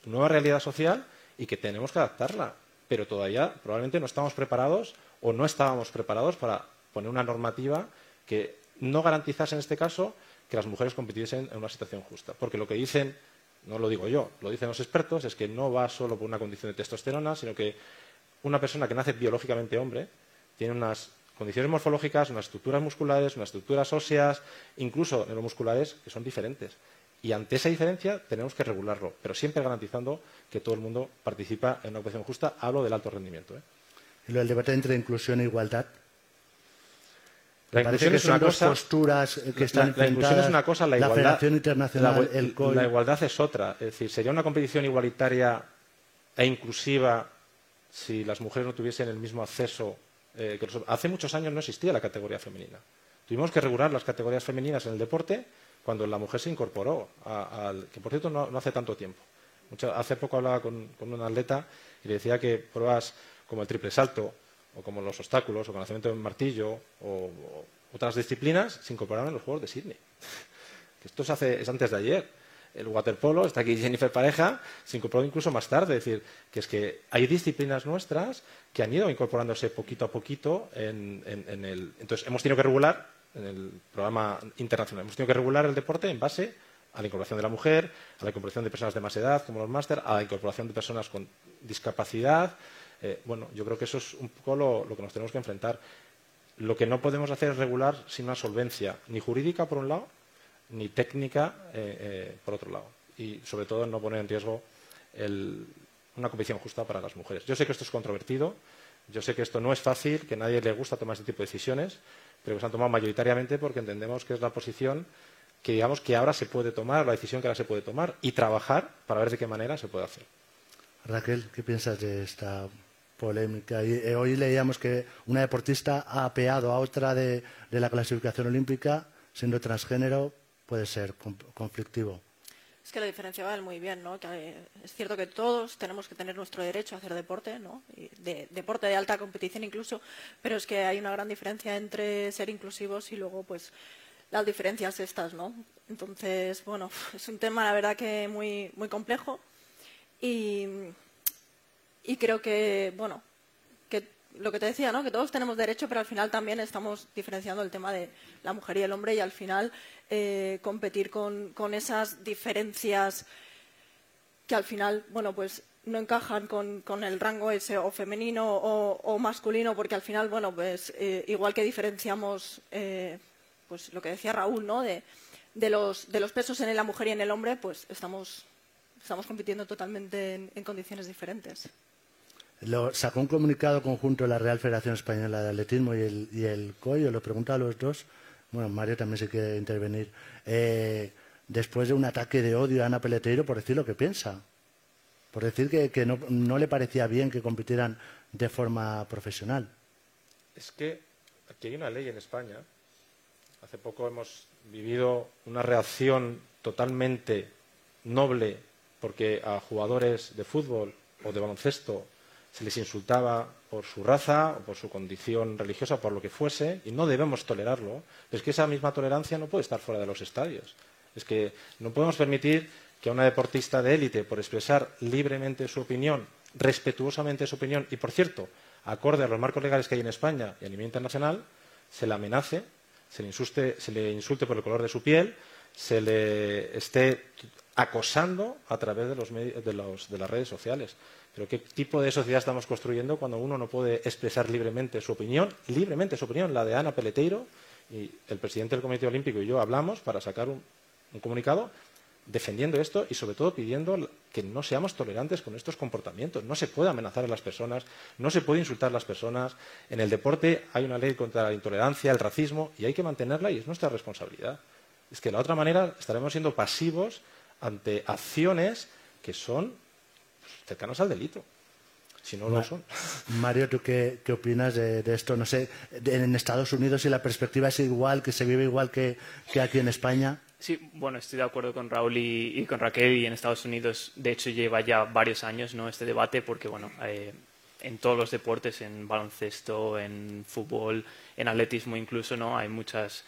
nueva realidad social y que tenemos que adaptarla pero todavía probablemente no estamos preparados o no estábamos preparados para poner una normativa que no garantizase en este caso que las mujeres compitiesen en una situación justa. Porque lo que dicen no lo digo yo, lo dicen los expertos, es que no va solo por una condición de testosterona, sino que una persona que nace biológicamente hombre tiene unas condiciones morfológicas, unas estructuras musculares, unas estructuras óseas, incluso neuromusculares, que son diferentes. Y ante esa diferencia tenemos que regularlo, pero siempre garantizando que todo el mundo participa en una ocupación justa. Hablo del alto rendimiento. ¿eh? ¿Y lo del debate entre inclusión e igualdad? La inclusión es una cosa. posturas que están la, la inclusión es una cosa, la igualdad. Federación Internacional, la, el COI. La igualdad es otra. Es decir, sería una competición igualitaria e inclusiva si las mujeres no tuviesen el mismo acceso. Eh, que los... Hace muchos años no existía la categoría femenina. Tuvimos que regular las categorías femeninas en el deporte cuando la mujer se incorporó, al, que por cierto no, no hace tanto tiempo. Hace poco hablaba con, con un atleta y le decía que pruebas como el triple salto o como los obstáculos, o con lanzamiento de martillo, o, otras disciplinas, se incorporaron en los Juegos de Sydney. <laughs> Esto se hace, es antes de ayer. El waterpolo, está aquí Jennifer Pareja, se incorporó incluso más tarde. Es decir, que es que hay disciplinas nuestras que han ido incorporándose poquito a poquito en, en el. Entonces, hemos tenido que regular, en el programa internacional, hemos tenido que regular el deporte en base a la incorporación de la mujer, a la incorporación de personas de más edad, como los máster, a la incorporación de personas con discapacidad, eh, bueno, yo creo que eso es un poco lo, que nos tenemos que enfrentar. Lo que no podemos hacer es regular sin una solvencia ni jurídica, por un lado, ni técnica, eh, eh, por otro lado. Y, sobre todo, no poner en riesgo el, una competición justa para las mujeres. Yo sé que esto es controvertido, yo sé que esto no es fácil, que a nadie le gusta tomar este tipo de decisiones, pero que se han tomado mayoritariamente porque entendemos que es la posición que digamos que ahora se puede tomar, la decisión que ahora se puede tomar y trabajar para ver de qué manera se puede hacer. Raquel, ¿qué piensas de esta polémica. Eh, hoy leíamos que una deportista ha apeado a otra de la clasificación olímpica, siendo transgénero, puede ser conflictivo. Es que lo diferenciaba muy bien, ¿no? Eh, es cierto que todos tenemos que tener nuestro derecho a hacer deporte, ¿no? De, deporte de alta competición incluso, pero es que hay una gran diferencia entre ser inclusivos y luego, pues, las diferencias estas, ¿no? Entonces, bueno, <laughs> es un tema, la verdad, que muy, muy complejo y, y creo que, bueno, lo que te decía, ¿no? Que todos tenemos derecho, pero al final también estamos diferenciando el tema de la mujer y el hombre y al final eh, competir con, esas diferencias que al final, bueno, pues no encajan con, el rango ese o femenino o, masculino, porque al final, bueno, pues eh, igual que diferenciamos, eh, pues lo que decía Raúl, ¿no? De, de, los, de los pesos en la mujer y en el hombre, pues estamos, compitiendo totalmente en, en condiciones diferentes. Lo, sacó un comunicado conjunto la Real Federación Española de Atletismo y el, y el COI, lo pregunto a los dos, bueno, Mario también se quiere intervenir, eh, después de un ataque de odio a Ana Peleteiro por decir lo que piensa, por decir que, que no, no, le parecía bien que compitieran de forma profesional. Es que aquí hay una ley en España, hace poco hemos vivido una reacción totalmente noble porque a jugadores de fútbol o de baloncesto se les insultaba por su raza o por su condición religiosa, por lo que fuese, y no debemos tolerarlo. Pero es que esa misma tolerancia no puede estar fuera de los estadios. Es que no podemos permitir que a una deportista de élite, por expresar libremente su opinión, respetuosamente su opinión, y por cierto, acorde a los marcos legales que hay en España y a nivel internacional, se le amenace, se le, se le insulte por el color de su piel, se le esté acosando a través de, los de, los, de las redes sociales. Pero ¿qué tipo de sociedad estamos construyendo cuando uno no puede expresar libremente su opinión, libremente su opinión, la de Ana Peleteiro, y el presidente del Comité Olímpico y yo hablamos para sacar un, un comunicado defendiendo esto y sobre todo pidiendo que no seamos tolerantes con estos comportamientos. No se puede amenazar a las personas, no se puede insultar a las personas. En el deporte hay una ley contra la intolerancia, el racismo, y hay que mantenerla y es nuestra responsabilidad. Es que de la otra manera estaremos siendo pasivos ante acciones que son cercanos al delito. Si no lo son. Mario, ¿tú qué, qué opinas de, de, esto? No sé, de, en Estados Unidos si la perspectiva es igual, que se vive igual que, que aquí en España. Sí, bueno, estoy de acuerdo con Raúl y, y, con Raquel y en Estados Unidos, de hecho, lleva ya varios años ¿no? este debate porque, bueno, eh, en todos los deportes, en baloncesto, en fútbol, en atletismo incluso, ¿no? Hay muchas,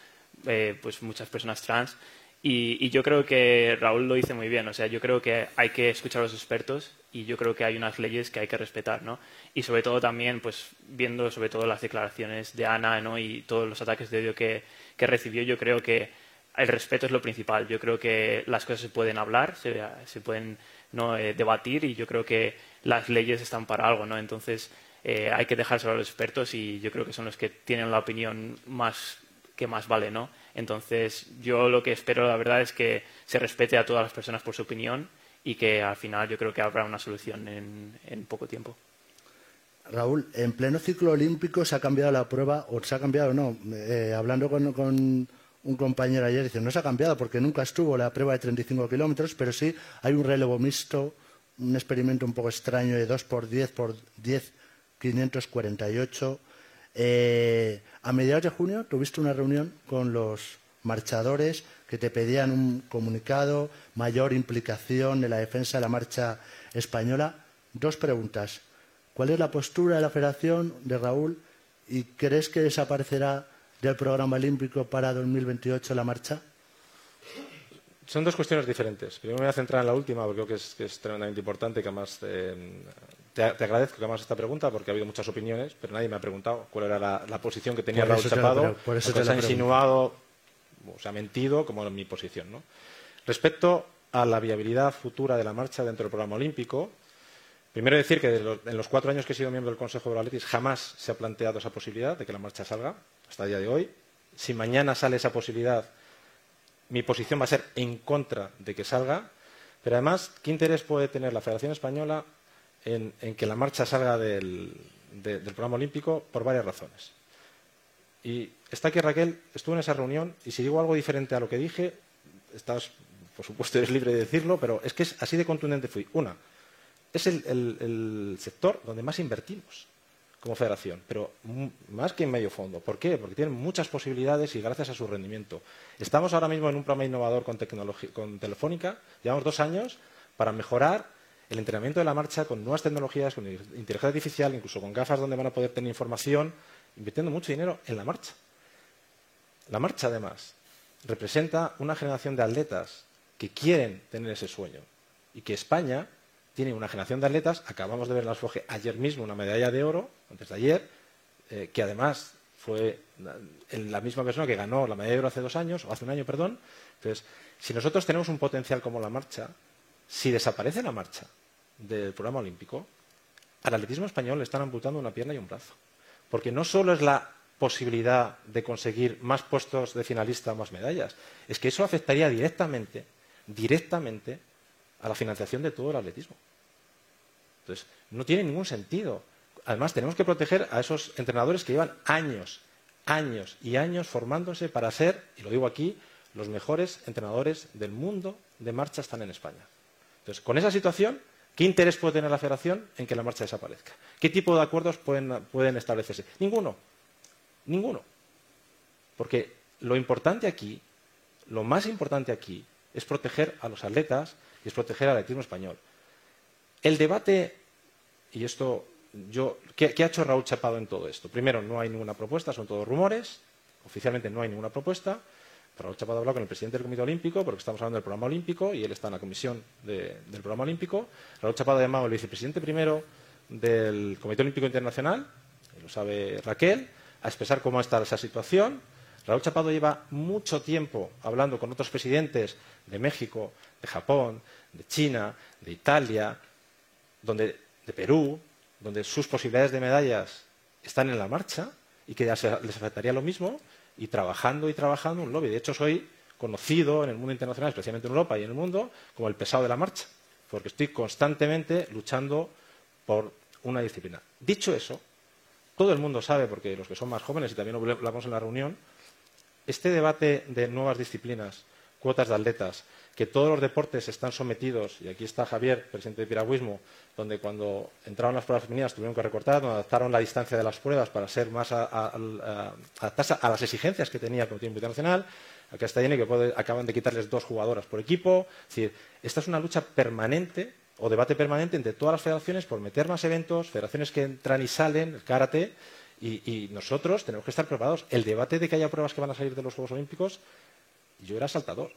eh, pues muchas personas trans y, y, yo creo que Raúl lo dice muy bien, o sea, yo creo que hay que escuchar a los expertos y yo creo que hay unas leyes que hay que respetar, ¿no? Y sobre todo también, pues viendo sobre todo las declaraciones de Ana, ¿no? Y todos los ataques de odio que, que recibió, yo creo que el respeto es lo principal. Yo creo que las cosas se pueden hablar, se, pueden ¿no? Eh, debatir y yo creo que las leyes están para algo, ¿no? Entonces eh, hay que dejárselo a los expertos y yo creo que son los que tienen la opinión más que más vale, ¿no? Entonces yo lo que espero, la verdad, es que se respete a todas las personas por su opinión y que al final yo creo que habrá una solución en, poco tiempo. Raúl, en pleno ciclo olímpico se ha cambiado la prueba, o se ha cambiado no. Eh, hablando con, con, un compañero ayer, dice, no se ha cambiado porque nunca estuvo la prueba de 35 kilómetros, pero sí hay un relevo mixto, un experimento un poco extraño de 2 por 10 por 10, 548. Eh, a mediados de junio tuviste una reunión con los marchadores que te pedían un comunicado, mayor implicación en la defensa de la marcha española. Dos preguntas. ¿Cuál es la postura de la Federación de Raúl y crees que desaparecerá del programa olímpico para 2028 la marcha? Son dos cuestiones diferentes. Primero me voy a centrar en la última, porque creo que es, tremendamente importante, que además eh, te, agradezco que hagas esta pregunta, porque ha habido muchas opiniones, pero nadie me ha preguntado cuál era la, posición que tenía Raúl Chapado. Por eso se ha insinuado, o se ha mentido, como en mi posición. Respecto a la viabilidad futura de la marcha dentro del programa olímpico, primero decir que en los cuatro años que he sido miembro del Consejo de Atletis jamás se ha planteado esa posibilidad de que la marcha salga hasta el día de hoy. Si mañana sale esa posibilidad, mi posición va a ser en contra de que salga. Pero además, ¿qué interés puede tener la Federación Española en, que la marcha salga del, programa olímpico? Por varias razones. Y está aquí Raquel, estuvo en esa reunión y si digo algo diferente a lo que dije, estás, por supuesto, <laughs> eres libre de decirlo, pero es que así de contundente fui. Una, es el sector donde más invertimos como federación, pero más que en medio fondo. ¿Por qué? Porque tienen muchas posibilidades y gracias a su rendimiento. Estamos ahora mismo en un programa innovador con, con Telefónica, llevamos dos años para mejorar el entrenamiento de la marcha con nuevas tecnologías, con inteligencia artificial, incluso con gafas donde van a poder tener información, invirtiendo mucho dinero en la marcha. La marcha, además, representa una generación de atletas que quieren tener ese sueño y que España tiene una generación de atletas, acabamos de ver en la Foge ayer mismo una medalla de oro, antes de ayer, eh, que además fue la misma persona que ganó la medalla de oro hace dos años, o hace un año, perdón. Entonces, si nosotros tenemos un potencial como la marcha, si desaparece la marcha del programa olímpico, al atletismo español le están amputando una pierna y un brazo. Porque no solo es la posibilidad de conseguir más puestos de finalista o más medallas, es que eso afectaría directamente, directamente a la financiación de todo el atletismo. Entonces, no tiene ningún sentido. Además, tenemos que proteger a esos entrenadores que llevan años, años y años formándose para ser, y lo digo aquí, los mejores entrenadores del mundo de marcha están en España. Entonces, con esa situación, ¿qué interés puede tener la federación en que la marcha desaparezca? ¿Qué tipo de acuerdos pueden, pueden establecerse? Ninguno. Ninguno. Porque lo importante aquí, lo más importante aquí, es proteger a los atletas y es proteger al atletismo español. El debate, y esto, yo, ¿qué, ha hecho Raúl Chapado en todo esto? Primero, no hay ninguna propuesta, son todos rumores. Oficialmente no hay ninguna propuesta. Raúl Chapado ha con el presidente del Comité Olímpico, porque estamos hablando del programa olímpico, y él está en la comisión del programa olímpico. Raúl Chapado ha llamado al vicepresidente primero del Comité Olímpico Internacional, lo sabe Raquel, a expresar cómo está esa situación. Raúl Chapado lleva mucho tiempo hablando con otros presidentes de México, de Japón, de China, de Italia, de Perú, donde sus posibilidades de medallas están en la marcha y que les afectaría lo mismo, y trabajando y trabajando un lobby. De hecho, soy conocido en el mundo internacional, especialmente en Europa y en el mundo, como el pesado de la marcha, porque estoy constantemente luchando por una disciplina. Dicho eso, todo el mundo sabe, porque los que son más jóvenes, y también lo hablamos en la reunión, este debate de nuevas disciplinas, cuotas de atletas, que todos los deportes están sometidos, y aquí está Javier, presidente de Piragüismo, donde cuando entraron las pruebas femeninas tuvieron que recortar, donde adaptaron la distancia de las pruebas para ser más adaptadas a, las exigencias que tenía el Comité Internacional, está Jenny, que acaban de quitarles dos jugadoras por equipo. Es decir, esta es una lucha permanente o debate permanente entre todas las federaciones por meter más eventos, federaciones que entran y salen, el karate, y nosotros tenemos que estar preparados. El debate de que haya pruebas que van a salir de los Juegos Olímpicos, yo era saltador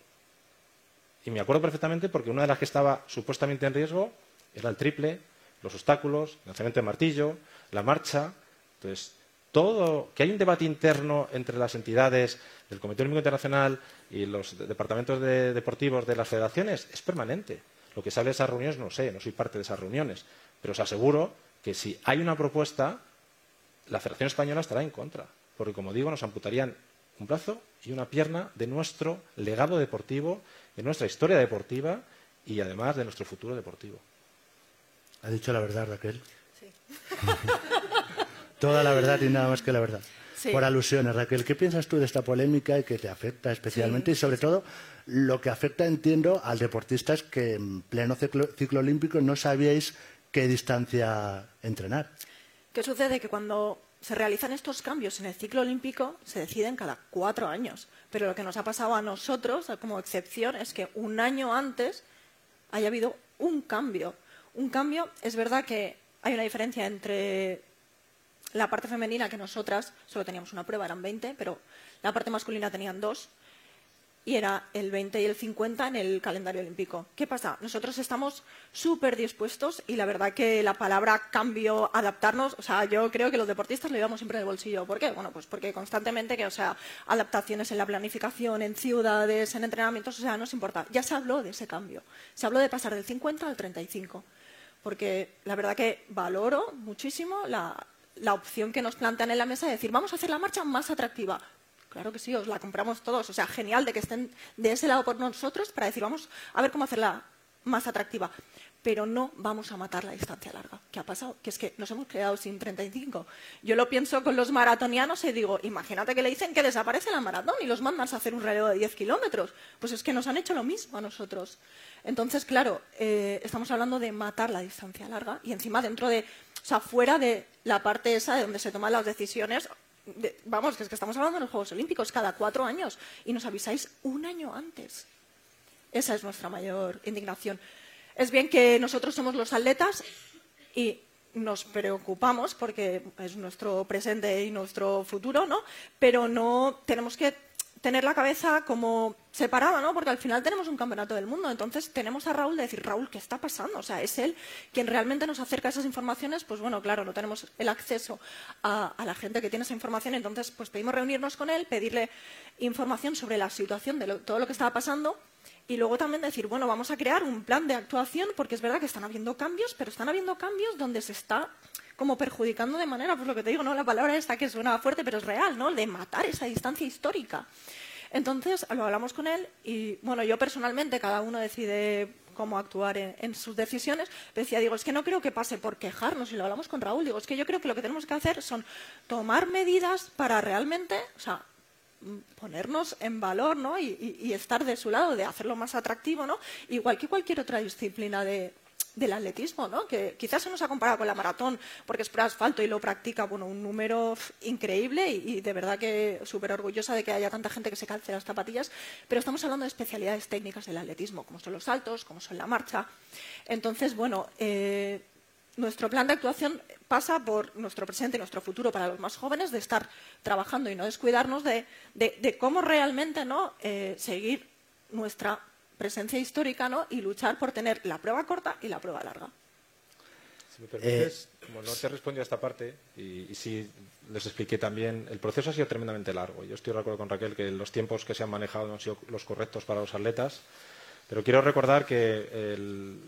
y me acuerdo perfectamente porque una de las que estaba supuestamente en riesgo era el triple, los obstáculos, lanzamiento de martillo, la marcha. Entonces, todo, que hay un debate interno entre las entidades del Comité Olímpico Internacional y los departamentos deportivos de las federaciones es permanente. Lo que sale de esas reuniones no sé, no soy parte de esas reuniones, pero os aseguro que si hay una propuesta, la Federación Española estará en contra, porque como digo, nos amputarían un brazo y una pierna de nuestro legado deportivo, de nuestra historia deportiva y además de nuestro futuro deportivo. Ha dicho la verdad, Raquel. Sí. <laughs> Toda la verdad y nada más que la verdad. Por alusiones, Raquel, ¿qué piensas tú de esta polémica y que te afecta especialmente? y sobre todo, lo que afecta, entiendo, al deportistas que en pleno ciclo, olímpico no sabíais qué distancia entrenar. ¿Qué sucede? Que cuando se realizan estos cambios en el ciclo olímpico se deciden cada cuatro años. Pero lo que nos ha pasado a nosotros, como excepción, es que un año antes haya habido un cambio. Un cambio, es verdad que hay una diferencia entre la parte femenina, que nosotras solo teníamos una prueba, eran 20, pero la parte masculina tenían dos, y era el 20 y el 50 en el calendario olímpico. ¿Qué pasa? Nosotros estamos súper dispuestos y la verdad que la palabra cambio, adaptarnos, o sea, yo creo que los deportistas lo llevamos siempre en el bolsillo. ¿Por qué? Bueno, pues porque constantemente, que, o sea, adaptaciones en la planificación, en ciudades, en entrenamientos, o sea, nos importa. Ya se habló de ese cambio. Se habló de pasar del 50 al 35. Porque la verdad que valoro muchísimo la, la opción que nos plantean en la mesa de decir, vamos a hacer la marcha más atractiva. Claro que sí, os la compramos todos. O sea, genial de que estén de ese lado por nosotros para decir, vamos a ver cómo hacerla más atractiva. Pero no vamos a matar la distancia larga. ¿Qué ha pasado? Que es que nos hemos quedado sin 35. Yo lo pienso con los maratonianos y digo, imagínate que le dicen que desaparece la maratón y los mandan a hacer un relevo de 10 kilómetros. Pues es que nos han hecho lo mismo a nosotros. Entonces, claro, eh, estamos hablando de matar la distancia larga y encima dentro de, o sea, fuera de la parte esa de donde se toman las decisiones, vamos, que es que estamos hablando de los Juegos Olímpicos cada cuatro años y nos avisáis un año antes. Esa es nuestra mayor indignación. Es bien que nosotros somos los atletas y nos preocupamos porque es nuestro presente y nuestro futuro, ¿no? Pero no tenemos que tener la cabeza como separada, ¿no? Porque al final tenemos un campeonato del mundo. Entonces tenemos a Raúl de decir, Raúl, ¿qué está pasando? O sea, es él quien realmente nos acerca esas informaciones. Pues bueno, claro, no tenemos el acceso a, la gente que tiene esa información. Entonces, pues pedimos reunirnos con él, pedirle información sobre la situación de todo lo que estaba pasando. Y luego también decir, bueno, vamos a crear un plan de actuación, porque es verdad que están habiendo cambios, pero están habiendo cambios donde se está como perjudicando de manera, pues lo que te digo, ¿no? La palabra esta que suena fuerte, pero es real, ¿no? De matar esa distancia histórica. Entonces lo hablamos con él y, bueno, yo personalmente, cada uno decide cómo actuar en, sus decisiones, decía, digo, es que no creo que pase por quejarnos, y lo hablamos con Raúl, digo, es que yo creo que lo que tenemos que hacer son tomar medidas para realmente, o sea, ponernos en valor ¿no? y, estar de su lado, de hacerlo más atractivo, ¿no? igual que cualquier otra disciplina de, del atletismo, ¿no? que quizás se nos ha comparado con la maratón porque es por asfalto y lo practica bueno, un número increíble y, de verdad que súper orgullosa de que haya tanta gente que se calce las zapatillas, pero estamos hablando de especialidades técnicas del atletismo, como son los saltos, como son la marcha. Entonces, bueno, eh, nuestro plan de actuación pasa por nuestro presente y nuestro futuro para los más jóvenes, de estar trabajando y no descuidarnos de, cómo realmente ¿no? Eh, seguir nuestra presencia histórica ¿no? y luchar por tener la prueba corta y la prueba larga. Si me permites, eh, como no te he respondido a esta parte, y, sí les expliqué también, el proceso ha sido tremendamente largo. Yo estoy de acuerdo con Raquel que los tiempos que se han manejado no han sido los correctos para los atletas, pero quiero recordar que el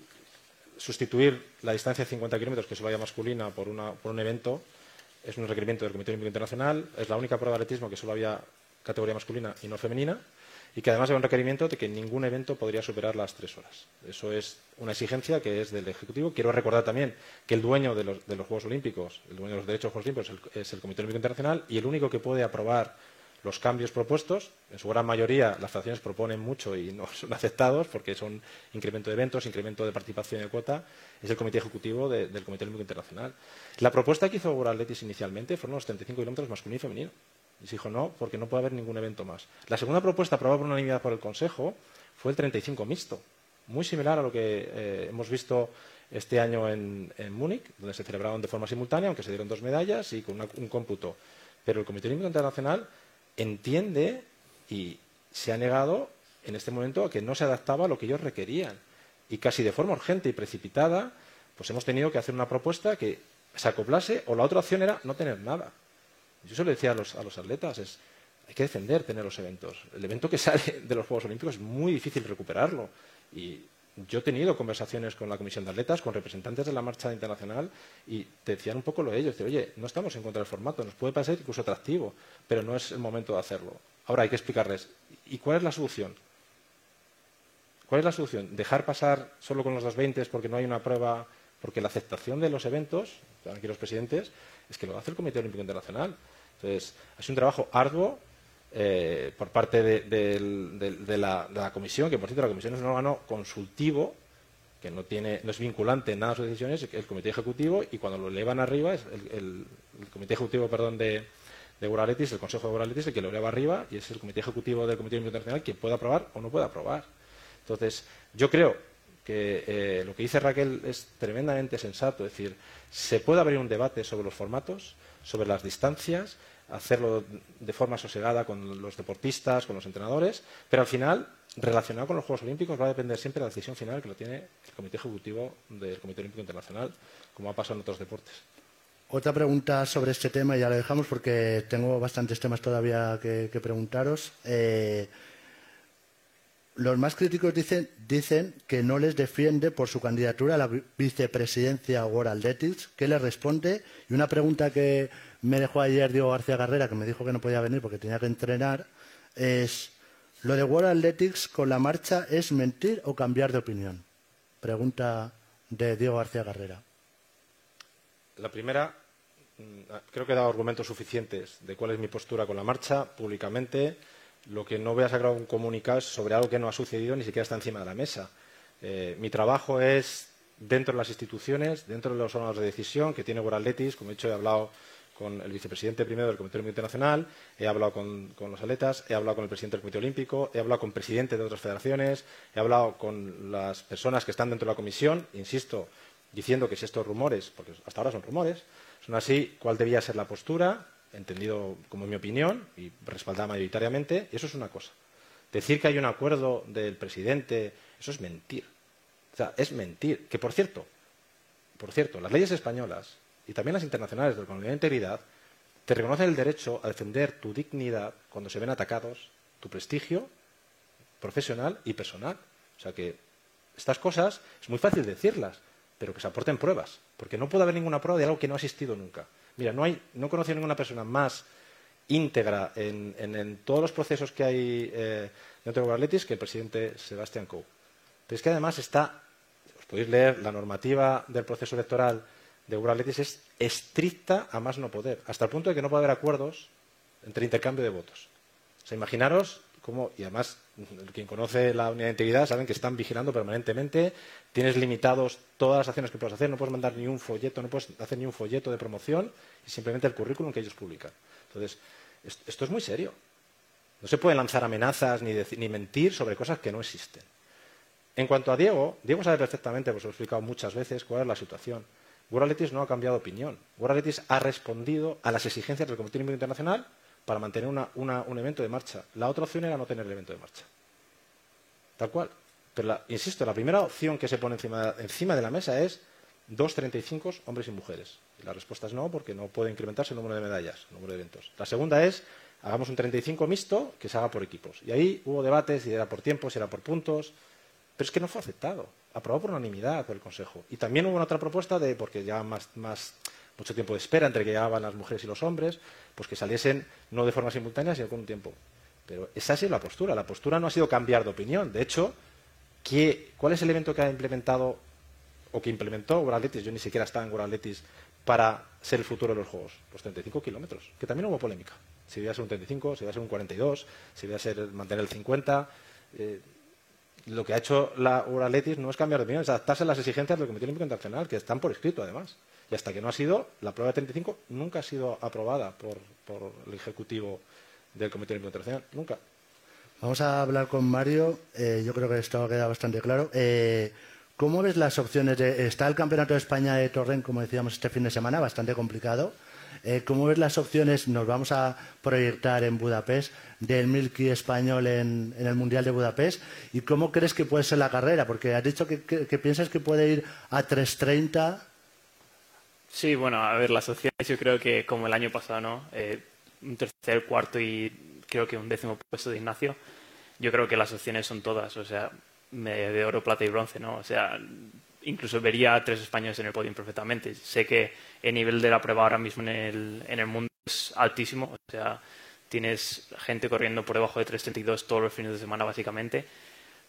sustituir la distancia de 50 kilómetros que solo haya masculina por, un evento es un requerimiento del Comité Olímpico Internacional, es la única prueba de atletismo que solo había categoría masculina y no femenina, y que además hay un requerimiento de que ningún evento podría superar las tres horas. Eso es una exigencia que es del Ejecutivo. Quiero recordar también que el dueño de los, Juegos Olímpicos, el dueño de los derechos de los Juegos Olímpicos es el, Comité Olímpico Internacional y el único que puede aprobar los cambios propuestos, en su gran mayoría las federaciones proponen mucho y no <laughs> son aceptados porque son incremento de eventos, incremento de participación de cuota, es el Comité Ejecutivo del Comité Olímpico Internacional. La propuesta que hizo Letis inicialmente fueron los 35 kilómetros masculino y femenino. Y se dijo no, porque no puede haber ningún evento más. La segunda propuesta aprobada por unanimidad por el Consejo fue el 35 mixto, muy similar a lo que eh, hemos visto este año en, Múnich, donde se celebraron de forma simultánea, aunque se dieron dos medallas y con un cómputo. Pero el Comité Olímpico Internacional entiende y se ha negado en este momento a que no se adaptaba a lo que ellos requerían. Y casi de forma urgente y precipitada, pues hemos tenido que hacer una propuesta que se acoplase o la otra opción era no tener nada. Yo se lo decía a los, a los atletas, es, hay que defender tener los eventos. El evento que sale de los Juegos Olímpicos es muy difícil recuperarlo. Y yo he tenido conversaciones con la Comisión de Atletas, con representantes de la marcha internacional, y te decían un poco lo de ellos. Decir, oye, no estamos en contra del formato, nos puede parecer incluso atractivo, pero no es el momento de hacerlo. Ahora hay que explicarles, ¿y cuál es la solución? ¿Cuál es la solución? ¿Dejar pasar solo con los 220 porque no hay una prueba? Porque la aceptación de los eventos, aquí los presidentes, es que lo hace el Comité Olímpico Internacional. Entonces, es un trabajo arduo eh, por parte de, la, comisión, que por cierto la comisión es un órgano consultivo que no, tiene, no es vinculante en nada de sus decisiones, el comité ejecutivo, y cuando lo elevan arriba es el, comité ejecutivo perdón, de, de el Consejo de Buraletis, el que lo eleva arriba, y es el comité ejecutivo del Comité Internacional quien puede aprobar o no puede aprobar. Entonces, yo creo que eh, lo que dice Raquel es tremendamente sensato, es decir, se puede abrir un debate sobre los formatos, sobre las distancias, hacerlo de forma sosegada con los deportistas, con los entrenadores, pero al final, relacionado con los Juegos Olímpicos, va a depender siempre de la decisión final que lo tiene el Comité Ejecutivo del Comité Olímpico Internacional, como ha pasado en otros deportes. Otra pregunta sobre este tema, ya lo dejamos porque tengo bastantes temas todavía que, preguntaros. Eh, los más críticos dicen, dicen, que no les defiende por su candidatura a la vicepresidencia World Athletics. ¿Qué le responde? Y una pregunta que me dejó ayer Diego García Carrera, que me dijo que no podía venir porque tenía que entrenar, es, ¿lo de World Athletics con la marcha es mentir o cambiar de opinión? Pregunta de Diego García Carrera. La primera, mm, creo que he dado argumentos suficientes de cuál es mi postura con la marcha públicamente lo que no voy a sacar un comunicado sobre algo que no ha sucedido ni siquiera está encima de la mesa. Eh, mi trabajo es dentro de las instituciones, dentro de los órganos de decisión que tiene World Athletics. Como he dicho, he hablado con el vicepresidente primero del Comité Olímpico Internacional, he hablado con, los atletas, he hablado con el presidente del Comité Olímpico, he hablado con presidentes de otras federaciones, he hablado con las personas que están dentro de la comisión, insisto, diciendo que si estos rumores, porque hasta ahora son rumores, son así, cuál debía ser la postura, entendido como mi opinión y respaldada mayoritariamente, eso es una cosa. Decir que hay un acuerdo del presidente, eso es mentir. O sea, es mentir. Que por cierto, por cierto, las leyes españolas y también las internacionales de la Comunidad de Integridad te reconocen el derecho a defender tu dignidad cuando se ven atacados, tu prestigio profesional y personal. O sea que estas cosas es muy fácil decirlas, pero que se aporten pruebas, porque no puede haber ninguna prueba de algo que no ha existido nunca. Mira, no, hay, no he conocido ninguna persona más íntegra en, todos los procesos que hay eh, dentro de que el presidente Sebastián Coe. Pero es que además está, os podéis leer, la normativa del proceso electoral de Atletis es estricta a más no poder, hasta el punto de que no puede haber acuerdos entre intercambio de votos. O sea, imaginaros cómo, y además quien conoce la unidad de integridad saben que están vigilando permanentemente, tienes limitados todas las acciones que puedes hacer, no puedes mandar ni un folleto, no puedes hacer ni un folleto de promoción y simplemente el currículum que ellos publican. Entonces, esto es muy serio. No se pueden lanzar amenazas ni, ni mentir sobre cosas que no existen. En cuanto a Diego, Diego sabe perfectamente, pues lo he explicado muchas veces, cuál es la situación. World no ha cambiado de opinión. World ha respondido a las exigencias del Comité Olímpico Internacional para mantener un evento de marcha. La otra opción era no tener el evento de marcha. Tal cual. Pero, insisto, la primera opción que se pone encima, encima de la mesa es 2.35 hombres y mujeres. Y la respuesta es no, porque no puede incrementarse el número de medallas, el número de eventos. La segunda es, hagamos un 35 mixto que se haga por equipos. Y ahí hubo debates, si era por tiempo, si era por puntos, pero es que no fue aceptado. Aprobado por unanimidad por el Consejo. Y también hubo otra propuesta de, porque ya más, más mucho tiempo de espera entre que llegaban las mujeres y los hombres, pues que saliesen no de forma simultánea, sino con un tiempo. Pero esa ha sido la postura. La postura no ha sido cambiar de opinión. De hecho, ¿cuál es el evento que ha implementado o que implementó World Yo ni siquiera estaba en World para ser el futuro de los Juegos. Los 35 kilómetros, que también hubo polémica. Si debía ser un 35, si debía ser un 42, si debía ser mantener el 50. Eh, lo que ha hecho la World no es cambiar de opinión, es adaptarse a las exigencias del Comité Olímpico Internacional, que están por escrito además. Y hasta que no ha sido, la prueba de 35 nunca ha sido aprobada por, el Ejecutivo del Comité Olímpico Internacional. Nunca. Vamos a hablar con Mario. Eh, yo creo que esto queda bastante claro. Eh, ¿Cómo ves las opciones? De, está el Campeonato de España de Torrent, como decíamos este fin de semana, bastante complicado. Eh, ¿Cómo ves las opciones? Nos vamos a proyectar en Budapest del Milky español en, el Mundial de Budapest. ¿Y cómo crees que puede ser la carrera? Porque has dicho que, piensas que puede ir a 3.30 Sí, bueno, a ver, las opciones yo creo que como el año pasado, ¿no? Eh, un tercer, cuarto y creo que un décimo puesto de Ignacio. Yo creo que las opciones son todas, o sea, de oro, plata y bronce, ¿no? O sea, incluso vería a tres españoles en el podio perfectamente. Sé que el nivel de la prueba ahora mismo en el, en el mundo es altísimo, o sea, tienes gente corriendo por debajo de 3.32 todos los fines de semana básicamente,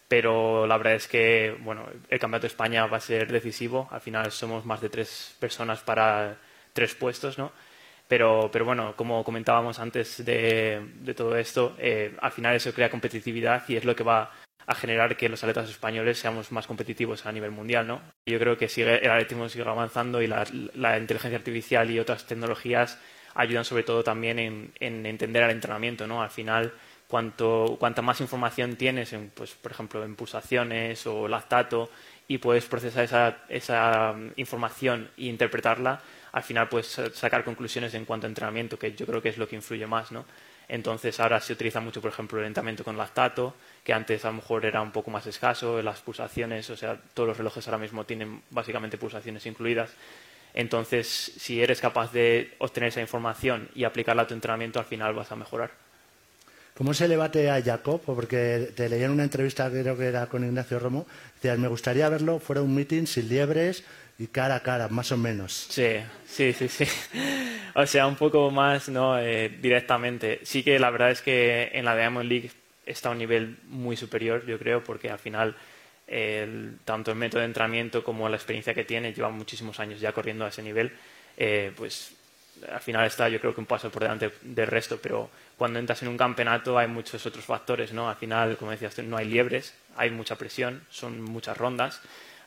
pero la verdad es que, bueno, el Campeonato de España va a ser decisivo, al final somos más de tres personas para tres puestos, ¿no? Pero, pero bueno, como comentábamos antes de, de todo esto, eh, al final eso crea competitividad y es lo que va a generar que los atletas españoles seamos más competitivos a nivel mundial, ¿no? Yo creo que sigue, el atletismo sigue avanzando y la, inteligencia artificial y otras tecnologías ayudan sobre todo también en, entender el entrenamiento, ¿no? Al final, cuanto, cuanta más información tienes, en, pues, por ejemplo, en pulsaciones o lactato, y puedes procesar esa, esa información e interpretarla, al final puedes sacar conclusiones en cuanto a entrenamiento, que yo creo que es lo que influye más, ¿no? Entonces ahora se utiliza mucho, por ejemplo, el entrenamiento con lactato, que antes a lo mejor era un poco más escaso, las pulsaciones, o sea, todos los relojes ahora mismo tienen básicamente pulsaciones incluidas. Entonces, si eres capaz de obtener esa información y aplicarla a tu entrenamiento, al final vas a mejorar. ¿Cómo se le bate a Jacob? Porque te leí en una entrevista, creo que era con Ignacio Romo, me gustaría verlo fuera un meeting sin liebres y cara a cara, más o menos. Sí, sí, sí, sí. O sea, un poco más no eh, directamente. Sí que la verdad es que en la Diamond League está a un nivel muy superior, yo creo, porque al final tanto el método de entrenamiento como la experiencia que tiene, lleva muchísimos años ya corriendo a ese nivel, eh, pues al final está yo creo que un paso por delante del resto, pero cuando entras en un campeonato hay muchos otros factores, ¿no? Al final, como decías, no hay liebres, hay mucha presión, son muchas rondas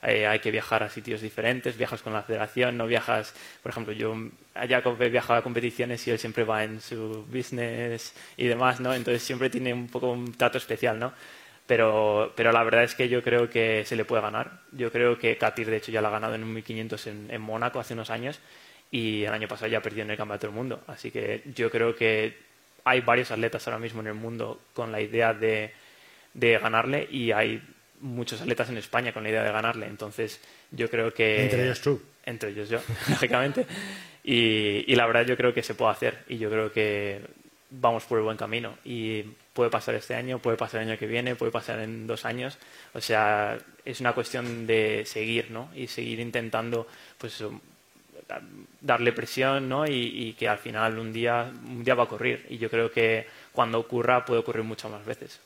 eh, hay que viajar a sitios diferentes, viajas con la federación, no viajas, por ejemplo, yo a Jacob he viajado a competiciones y él siempre va en su business y demás, ¿no? Entonces siempre tiene un poco un trato especial, ¿no? Pero, pero la verdad es que yo creo que se le puede ganar. Yo creo que Katir, de hecho, ya la ha ganado en un 1500 en, en Mónaco hace unos años y el año pasado ya perdió en el Campeonato del Mundo. Así que yo creo que hay varios atletas ahora mismo en el mundo con la idea de, de ganarle y hay muchos atletas en España con la idea de ganarle. Entonces, yo creo que. Entre ellos tú. Entre ellos yo, <laughs> lógicamente. Y, la verdad, yo creo que se puede hacer. Y yo creo que vamos por el buen camino. Y puede pasar este año, puede pasar el año que viene, puede pasar en dos años. O sea, es una cuestión de seguir, ¿no? Y seguir intentando, pues darle presión, ¿no? Y, que al final un día, un día va a ocurrir. Y yo creo que cuando ocurra puede ocurrir muchas más veces.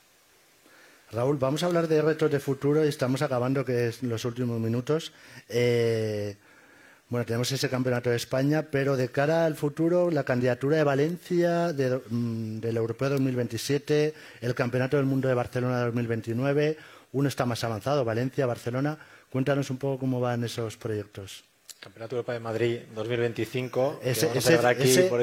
Raúl, vamos a hablar de retos de futuro y estamos acabando, que es los últimos minutos. Eh, bueno, tenemos ese campeonato de España, pero de cara al futuro, la candidatura de Valencia mm, del Europeo 2027, el Campeonato del Mundo de Barcelona 2029, uno está más avanzado, Valencia, Barcelona. Cuéntanos un poco cómo van esos proyectos. Campeonato Europa de Madrid 2025. Ese,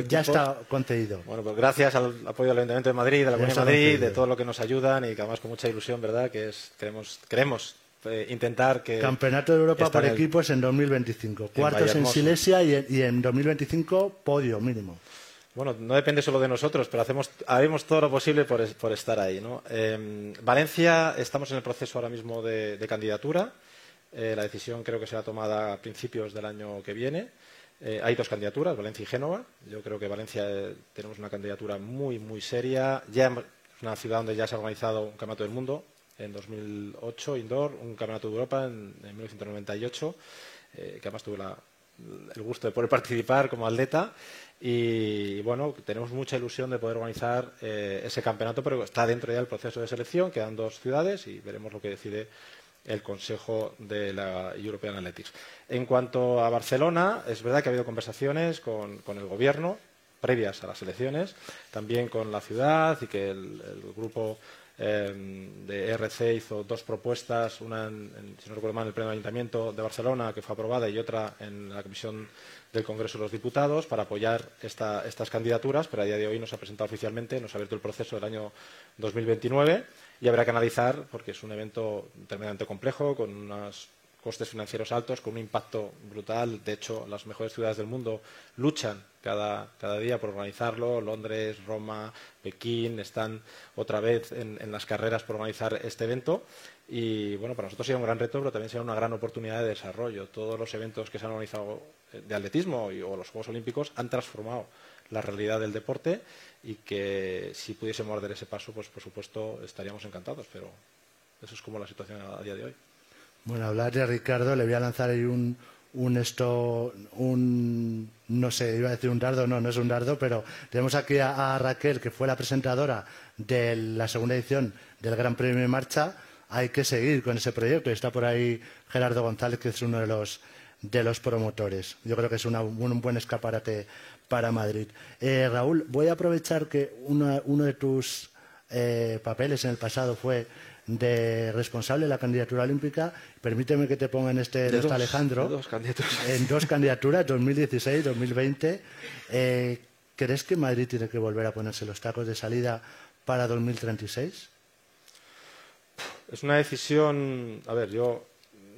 ya está concedido. Bueno, pues gracias al apoyo del Ayuntamiento de Madrid, de la Comunidad de Madrid, de todo lo que nos ayudan y que además con mucha ilusión, ¿verdad? Que es, queremos, queremos eh, intentar que. Campeonato de Europa por equipos en 2025. Cuartos en, Silesia y en, 2025 podio mínimo. Bueno, no depende solo de nosotros, pero hacemos, haremos todo lo posible por, estar ahí. ¿no? Em, Valencia, estamos en el proceso ahora mismo de candidatura. Eh, la decisión creo que será tomada a principios del año que viene. Eh, hay dos candidaturas, Valencia y Génova. Yo creo que Valencia eh, tenemos una candidatura muy, muy seria. Ya es una ciudad donde ya se ha organizado un campeonato del mundo en 2008, indoor, un campeonato de Europa en, 1998, que además tuve el gusto de poder participar como atleta. Y bueno, tenemos mucha ilusión de poder organizar ese campeonato, pero está dentro ya del proceso de selección. Quedan dos ciudades y veremos lo que decide el Consejo de la European Athletics. En cuanto a Barcelona, es verdad que ha habido conversaciones con, el Gobierno previas a las elecciones, también con la ciudad y que el, grupo em, de RC hizo dos propuestas, una, en, si no recuerdo mal, en el Pleno Ayuntamiento de Barcelona, que fue aprobada, y otra en la Comisión del Congreso de los Diputados, para apoyar estas candidaturas, pero a día de hoy no se ha presentado oficialmente, no se ha abierto el proceso del año 2029 y habrá que analizar, porque es un evento tremendamente complejo, con unas costes financieros altos, con un impacto brutal. De hecho, las mejores ciudades del mundo luchan cada, día por organizarlo. Londres, Roma, Pekín están otra vez en, las carreras por organizar este evento. Y bueno, para nosotros sería un gran reto, pero también sería una gran oportunidad de desarrollo. Todos los eventos que se han organizado de atletismo o los Juegos Olímpicos han transformado la realidad del deporte y que si pudiésemos dar ese paso, pues por supuesto estaríamos encantados, pero eso es como la situación a día de hoy. Bueno, hablar de Ricardo, le voy a lanzar ahí un, un esto, un, no sé, iba a decir un dardo, no, no es un dardo, pero tenemos aquí a, Raquel, que fue la presentadora de la segunda edición del Gran Premio de Marcha. Hay que seguir con ese proyecto. Está por ahí Gerardo González, que es uno de los, de los promotores. Yo creo que es un buen escaparate para Madrid. Eh, Raúl, voy a aprovechar que uno, de tus eh, papeles en el pasado fue de responsable de la candidatura olímpica. Permíteme que te ponga en este de, Alejandro. Dos en dos candidaturas, 2016, 2020. Eh, ¿Crees que Madrid tiene que volver a ponerse los tacos de salida para 2036? Es una decisión. A ver, yo.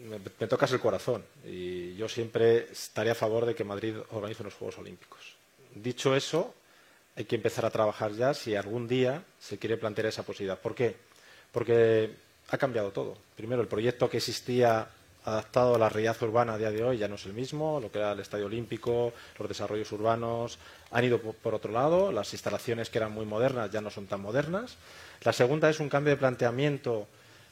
Me, tocas el corazón y yo siempre estaría a favor de que Madrid organice unos Juegos Olímpicos. Dicho eso, hay que empezar a trabajar ya si algún día se quiere plantear esa posibilidad. ¿Por qué? porque ha cambiado todo. Primero, el proyecto que existía adaptado a la realidad urbana a día de hoy ya no es el mismo, lo que era el Estadio Olímpico, los desarrollos urbanos han ido por otro lado, las instalaciones que eran muy modernas ya no son tan modernas. La segunda es un cambio de planteamiento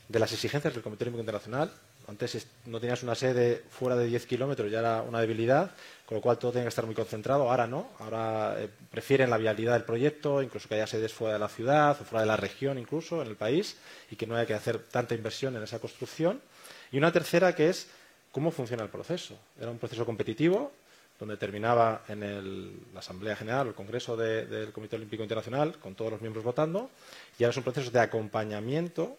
de las exigencias del Comité Olímpico Internacional. Antes no tenías una sede fuera de 10 kilómetros, ya era una debilidad, con lo cual todo tiene que estar muy concentrado. Ahora no, ahora eh, prefieren la vialidad del proyecto, incluso que haya sedes fuera de la ciudad o fuera de la región incluso, en el país, y que no haya que hacer tanta inversión en esa construcción. Y una tercera que es cómo funciona el proceso. Era un proceso competitivo, donde terminaba en la Asamblea General, el Congreso del Comité Olímpico Internacional, con todos los miembros votando, y ahora es un proceso de acompañamiento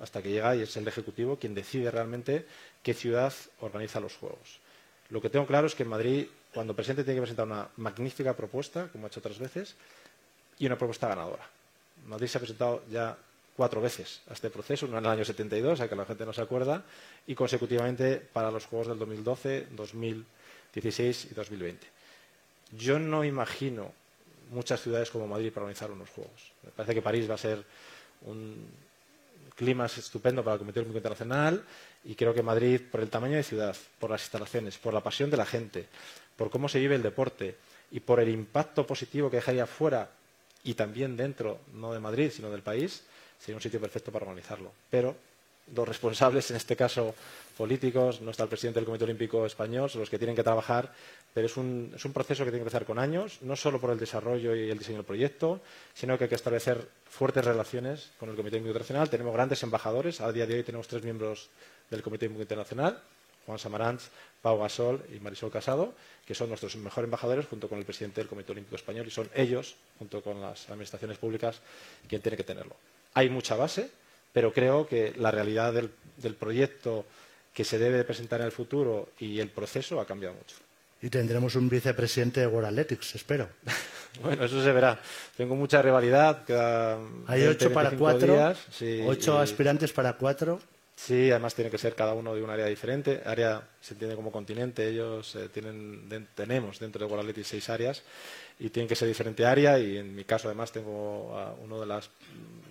hasta que llega y es el Ejecutivo quien decide realmente qué ciudad organiza los Juegos. Lo que tengo claro es que en Madrid, cuando el presidente tiene que presentar una magnífica propuesta, como ha hecho otras veces, y una propuesta ganadora. Madrid se ha presentado ya cuatro veces a este proceso, una en el año 72, a que la gente no se acuerda, y consecutivamente para los Juegos del 2012, 2016 y 2020. Yo no imagino muchas ciudades como Madrid para organizar unos Juegos. Me parece que París va a ser un, clima es estupendo para el Comité Olímpico Internacional y creo que Madrid, por el tamaño de ciudad, por las instalaciones, por la pasión de la gente, por cómo se vive el deporte y por el impacto positivo que dejaría fuera y también dentro, no de Madrid, sino del país, sería un sitio perfecto para organizarlo. Pero los responsables, en este caso políticos, no está el presidente del Comité Olímpico Español, son los que tienen que trabajar, pero es un, proceso que tiene que empezar con años, no solo por el desarrollo y el diseño del proyecto, sino que hay que establecer fuertes relaciones con el Comité Olímpico Internacional. Tenemos grandes embajadores, a día de hoy tenemos tres miembros del Comité Olímpico Internacional, Juan Samaranch, Pau Gasol y Marisol Casado, que son nuestros mejores embajadores junto con el presidente del Comité Olímpico Español y son ellos, junto con las administraciones públicas, quien tiene que tenerlo. Hay mucha base, pero creo que la realidad del, proyecto que se debe presentar en el futuro y el proceso ha cambiado mucho. Y tendremos un vicepresidente de World Athletics, espero. <laughs> bueno, eso se verá. Tengo mucha rivalidad. Hay ocho para cuatro, ocho aspirantes para cuatro. Sí, además tiene que ser cada uno de un área diferente. Área se entiende como continente. Ellos eh, tienen, tenemos dentro de World Athletics seis áreas y tienen que ser diferente área. Y en mi caso, además, tengo a uno de las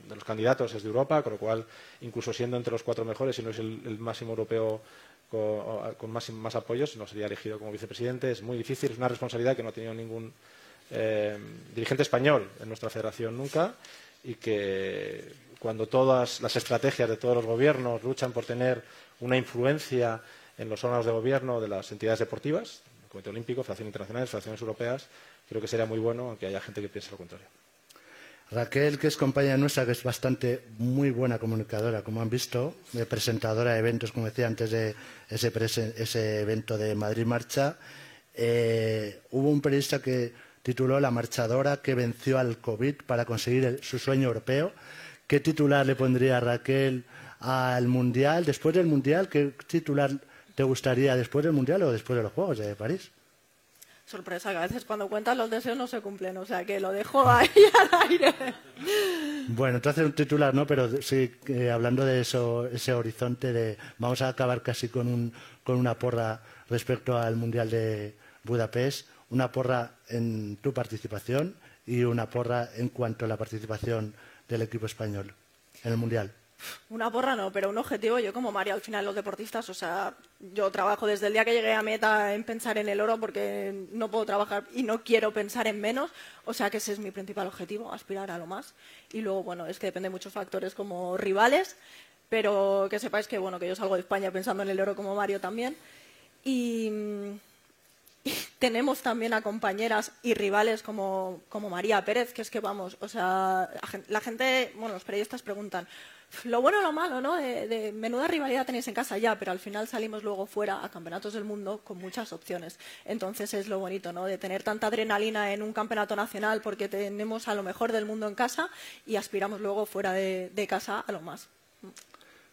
de los candidatos es de Europa, con lo cual, incluso siendo entre los cuatro mejores, si no es el, máximo europeo con, más, más apoyos, no sería elegido como vicepresidente. Es muy difícil, es una responsabilidad que no ha tenido ningún eh, dirigente español en nuestra federación nunca y que cuando todas las estrategias de todos los gobiernos luchan por tener una influencia en los órganos de gobierno de las entidades deportivas, el Comité Olímpico, Federaciones Internacionales, Federaciones Europeas, creo que sería muy bueno aunque haya gente que piense lo contrario. Raquel, que es compañera nuestra, que es bastante muy buena comunicadora, como han visto, presentadora de eventos, como decía antes de ese, evento de Madrid Marcha. Eh, hubo un periodista que tituló La marchadora que venció al COVID para conseguir su sueño europeo. ¿Qué titular le pondría Raquel al Mundial? Después del Mundial, ¿qué titular te gustaría después del Mundial o después de los Juegos de París? Sorpresa, que a veces cuando cuentas los deseos no se cumplen, o sea que lo dejo <laughs> ahí al aire. Bueno, entonces un titular, ¿no? Pero sí, hablando de eso, ese horizonte de vamos a acabar casi con, un, con una porra respecto al Mundial de Budapest, una porra en tu participación y una porra en cuanto a la participación del equipo español en el Mundial. Una porra no, pero un objetivo, yo como María, al final los deportistas, o sea, yo trabajo desde el día que llegué a meta en pensar en el oro porque no puedo trabajar y no quiero pensar en menos, o sea que ese es mi principal objetivo, aspirar a lo más. Y luego, bueno, es que depende de muchos factores como rivales, pero que sepáis que, bueno, que yo salgo de España pensando en el oro como Mario también. Y, <laughs> tenemos también a compañeras y rivales como, como María Pérez, que es que vamos, o sea, la gente, bueno, los periodistas preguntan, lo bueno o lo malo, ¿no? De, menuda rivalidad tenéis en casa ya, pero al final salimos luego fuera a campeonatos del mundo con muchas opciones. Entonces es lo bonito, ¿no? De tener tanta adrenalina en un campeonato nacional porque tenemos a lo mejor del mundo en casa y aspiramos luego fuera de, casa a lo más.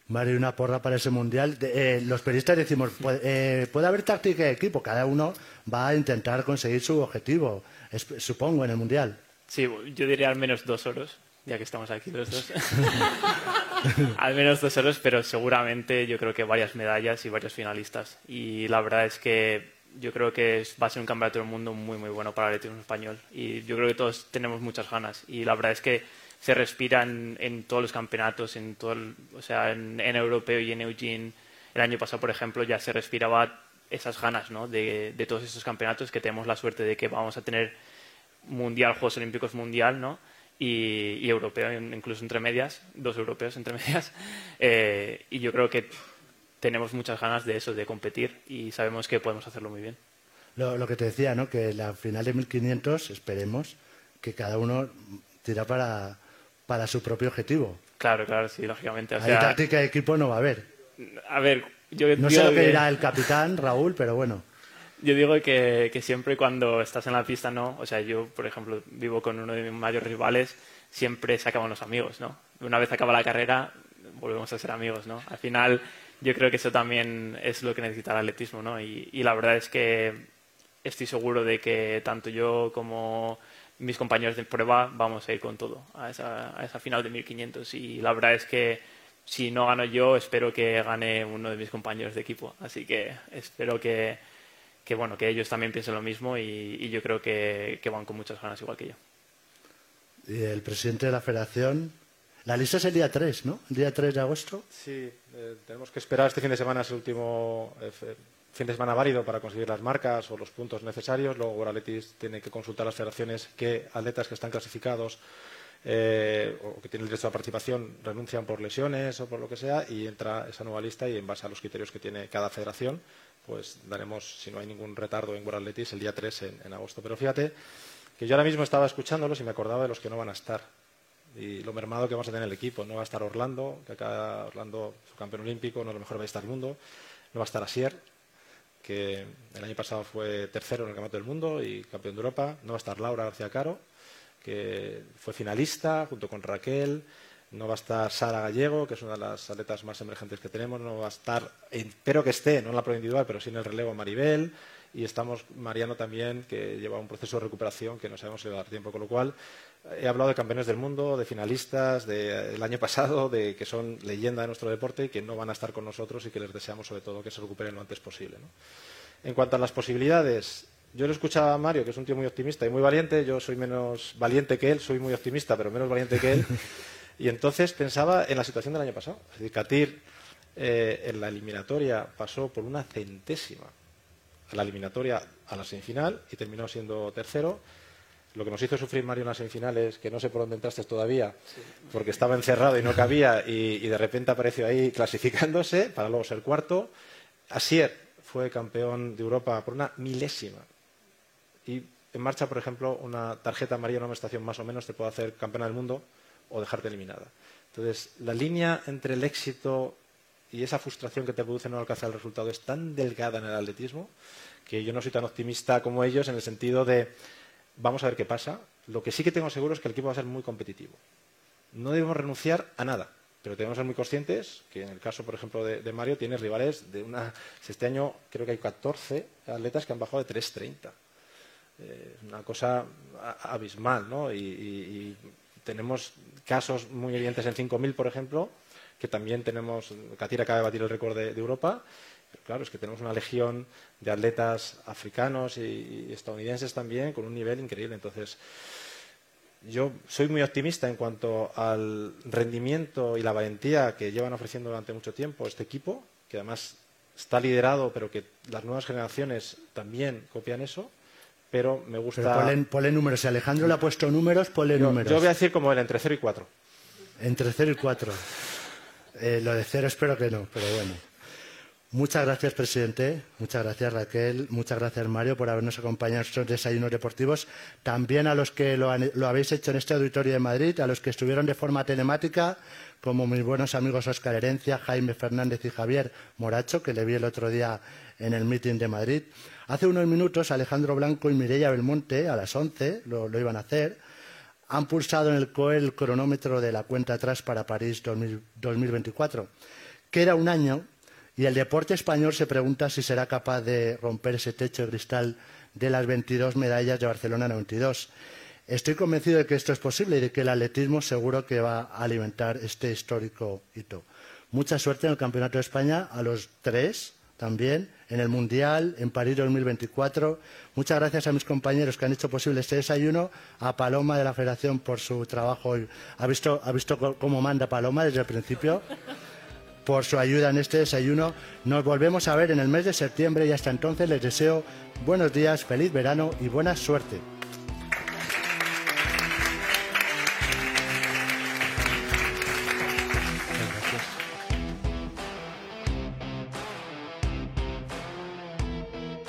Mario, una porra para ese mundial. Eh, los periodistas decimos, eh, puede, haber táctica de equipo, cada uno va a intentar conseguir su objetivo, supongo, en el mundial. Sí, yo diría al menos dos oros ya que estamos aquí los dos. <laughs> Al menos dos euros, pero seguramente yo creo que varias medallas y varios finalistas. Y la verdad es que yo creo que va a ser un campeonato del mundo muy, muy bueno para el atletismo español. Y yo creo que todos tenemos muchas ganas. Y la verdad es que se respira en, todos los campeonatos, en todo o sea, en, europeo y en Eugene. El año pasado, por ejemplo, ya se respiraba esas ganas ¿no? de, todos estos campeonatos que tenemos la suerte de que vamos a tener mundial, Juegos Olímpicos mundial, ¿no? y, europeo, incluso entre medias, dos europeos entre <laughs> medias. Eh, y yo creo que tenemos muchas ganas de eso, de competir y sabemos que podemos hacerlo muy bien. Lo, que te decía, ¿no? que la final de 1500 esperemos que cada uno tira para, para su propio objetivo. Claro, claro, sí, lógicamente. O táctica de equipo no va a haber. A ver, yo No sé lo que dirá el capitán, Raúl, pero bueno. Yo digo que, que, siempre cuando estás en la pista, ¿no? O sea, yo, por ejemplo, vivo con uno de mis mayores rivales, siempre se acaban los amigos, ¿no? Una vez acaba la carrera, volvemos a ser amigos, ¿no? Al final, yo creo que eso también es lo que necesita el atletismo, ¿no? Y, y la verdad es que estoy seguro de que tanto yo como mis compañeros de prueba vamos a ir con todo a esa, a esa final de 1500. Y la verdad es que si no gano yo, espero que gane uno de mis compañeros de equipo. Así que espero que que bueno, que ellos también piensen lo mismo y, yo creo que, van con muchas ganas igual que yo. Y el presidente de la federación, la lista es el día 3, ¿no? El día 3 de agosto. Sí, eh, tenemos que esperar este fin de semana, es el último eh, fin de semana válido para conseguir las marcas o los puntos necesarios. Luego World tiene que consultar a las federaciones qué atletas que están clasificados eh, o que tienen derecho a participación renuncian por lesiones o por lo que sea y entra esa nueva lista y en base a los criterios que tiene cada federación pues daremos, si no hay ningún retardo en World Athletics, el día 3 en, agosto. Pero fíjate que yo ahora mismo estaba escuchándolos y me acordaba de los que no van a estar. Y lo mermado que vamos a tener el equipo. No va a estar Orlando, que acá Orlando, su campeón olímpico, no es lo mejor va a estar el mundo. No va a estar Asier, que el año pasado fue tercero en el Campeonato del Mundo y campeón de Europa. No va a estar Laura García Caro, que fue finalista junto con Raquel. No va a estar Sara Gallego, que es una de las atletas más emergentes que tenemos. No va a estar, espero que esté, no en la prueba individual, pero sí en el relevo Maribel. Y estamos Mariano también, que lleva un proceso de recuperación que no sabemos si va a dar tiempo. Con lo cual, he hablado de campeones del mundo, de finalistas del año pasado, de que son leyenda de nuestro deporte y que no van a estar con nosotros y que les deseamos sobre todo que se recuperen lo antes posible. En cuanto a las posibilidades, yo lo escuchaba a Mario, que es un tío muy optimista y muy valiente. Yo soy menos valiente que él, soy muy optimista, pero menos valiente que él. <laughs> Y entonces pensaba en la situación del año pasado. Es decir, Katir eh, en la eliminatoria pasó por una centésima a la eliminatoria a la semifinal y terminó siendo tercero. Lo que nos hizo sufrir Mario en las semifinales, que no sé por dónde entraste todavía, porque estaba encerrado y no cabía, y, de repente apareció ahí clasificándose para luego ser cuarto. Asier fue campeón de Europa por una milésima. Y en marcha, por ejemplo, una tarjeta amarilla, una estación más o menos, te puede hacer campeona del mundo o dejarte eliminada. Entonces, la línea entre el éxito y esa frustración que te produce no alcanzar el resultado es tan delgada en el atletismo que yo no soy tan optimista como ellos en el sentido de vamos a ver qué pasa. Lo que sí que tengo seguro es que el equipo va a ser muy competitivo. No debemos renunciar a nada, pero tenemos que ser muy conscientes que en el caso, por ejemplo, de, Mario, tiene rivales de una. Este año creo que hay 14 atletas que han bajado de 3.30. eh, una cosa abismal, ¿no? Y, tenemos casos muy evidentes en 5.000, por ejemplo, que también tenemos, Catira acaba de batir el récord de, Europa, claro, es que tenemos una legión de atletas africanos y, estadounidenses también con un nivel increíble. Entonces, yo soy muy optimista en cuanto al rendimiento y la valentía que llevan ofreciendo durante mucho tiempo este equipo, que además está liderado, pero que las nuevas generaciones también copian eso. Pero me gusta. ponle, números. Si Alejandro le ha puesto números, ponle números. Yo voy a decir como el entre 0 y 4. Entre 0 y 4. Eh, lo de 0 espero que no, pero bueno. Muchas gracias, presidente. Muchas gracias, Raquel. Muchas gracias, Mario, por habernos acompañado en estos desayunos deportivos. También a los que lo, habéis hecho en este auditorio de Madrid, a los que estuvieron de forma telemática, como mis buenos amigos Oscar Herencia, Jaime Fernández y Javier Moracho, que le vi el otro día en el meeting de Madrid. Hace unos minutos, Alejandro Blanco y Mireia Belmonte, a las 11, lo, iban a hacer, han pulsado en el COE el cronómetro de la cuenta atrás para París 2024, que era un año y el deporte español se pregunta si será capaz de romper ese techo de cristal de las 22 medallas de Barcelona 92. Estoy convencido de que esto es posible y de que el atletismo seguro que va a alimentar este histórico hito. Mucha suerte en el Campeonato de España a los tres también, en el Mundial, en París 2024. Muchas gracias a mis compañeros que han hecho posible este desayuno, a Paloma de la Federación por su trabajo. ¿Ha visto, ha visto cómo manda Paloma desde el principio? Por su ayuda en este desayuno. Nos volvemos a ver en el mes de septiembre y hasta entonces les deseo buenos días, feliz verano y buena suerte.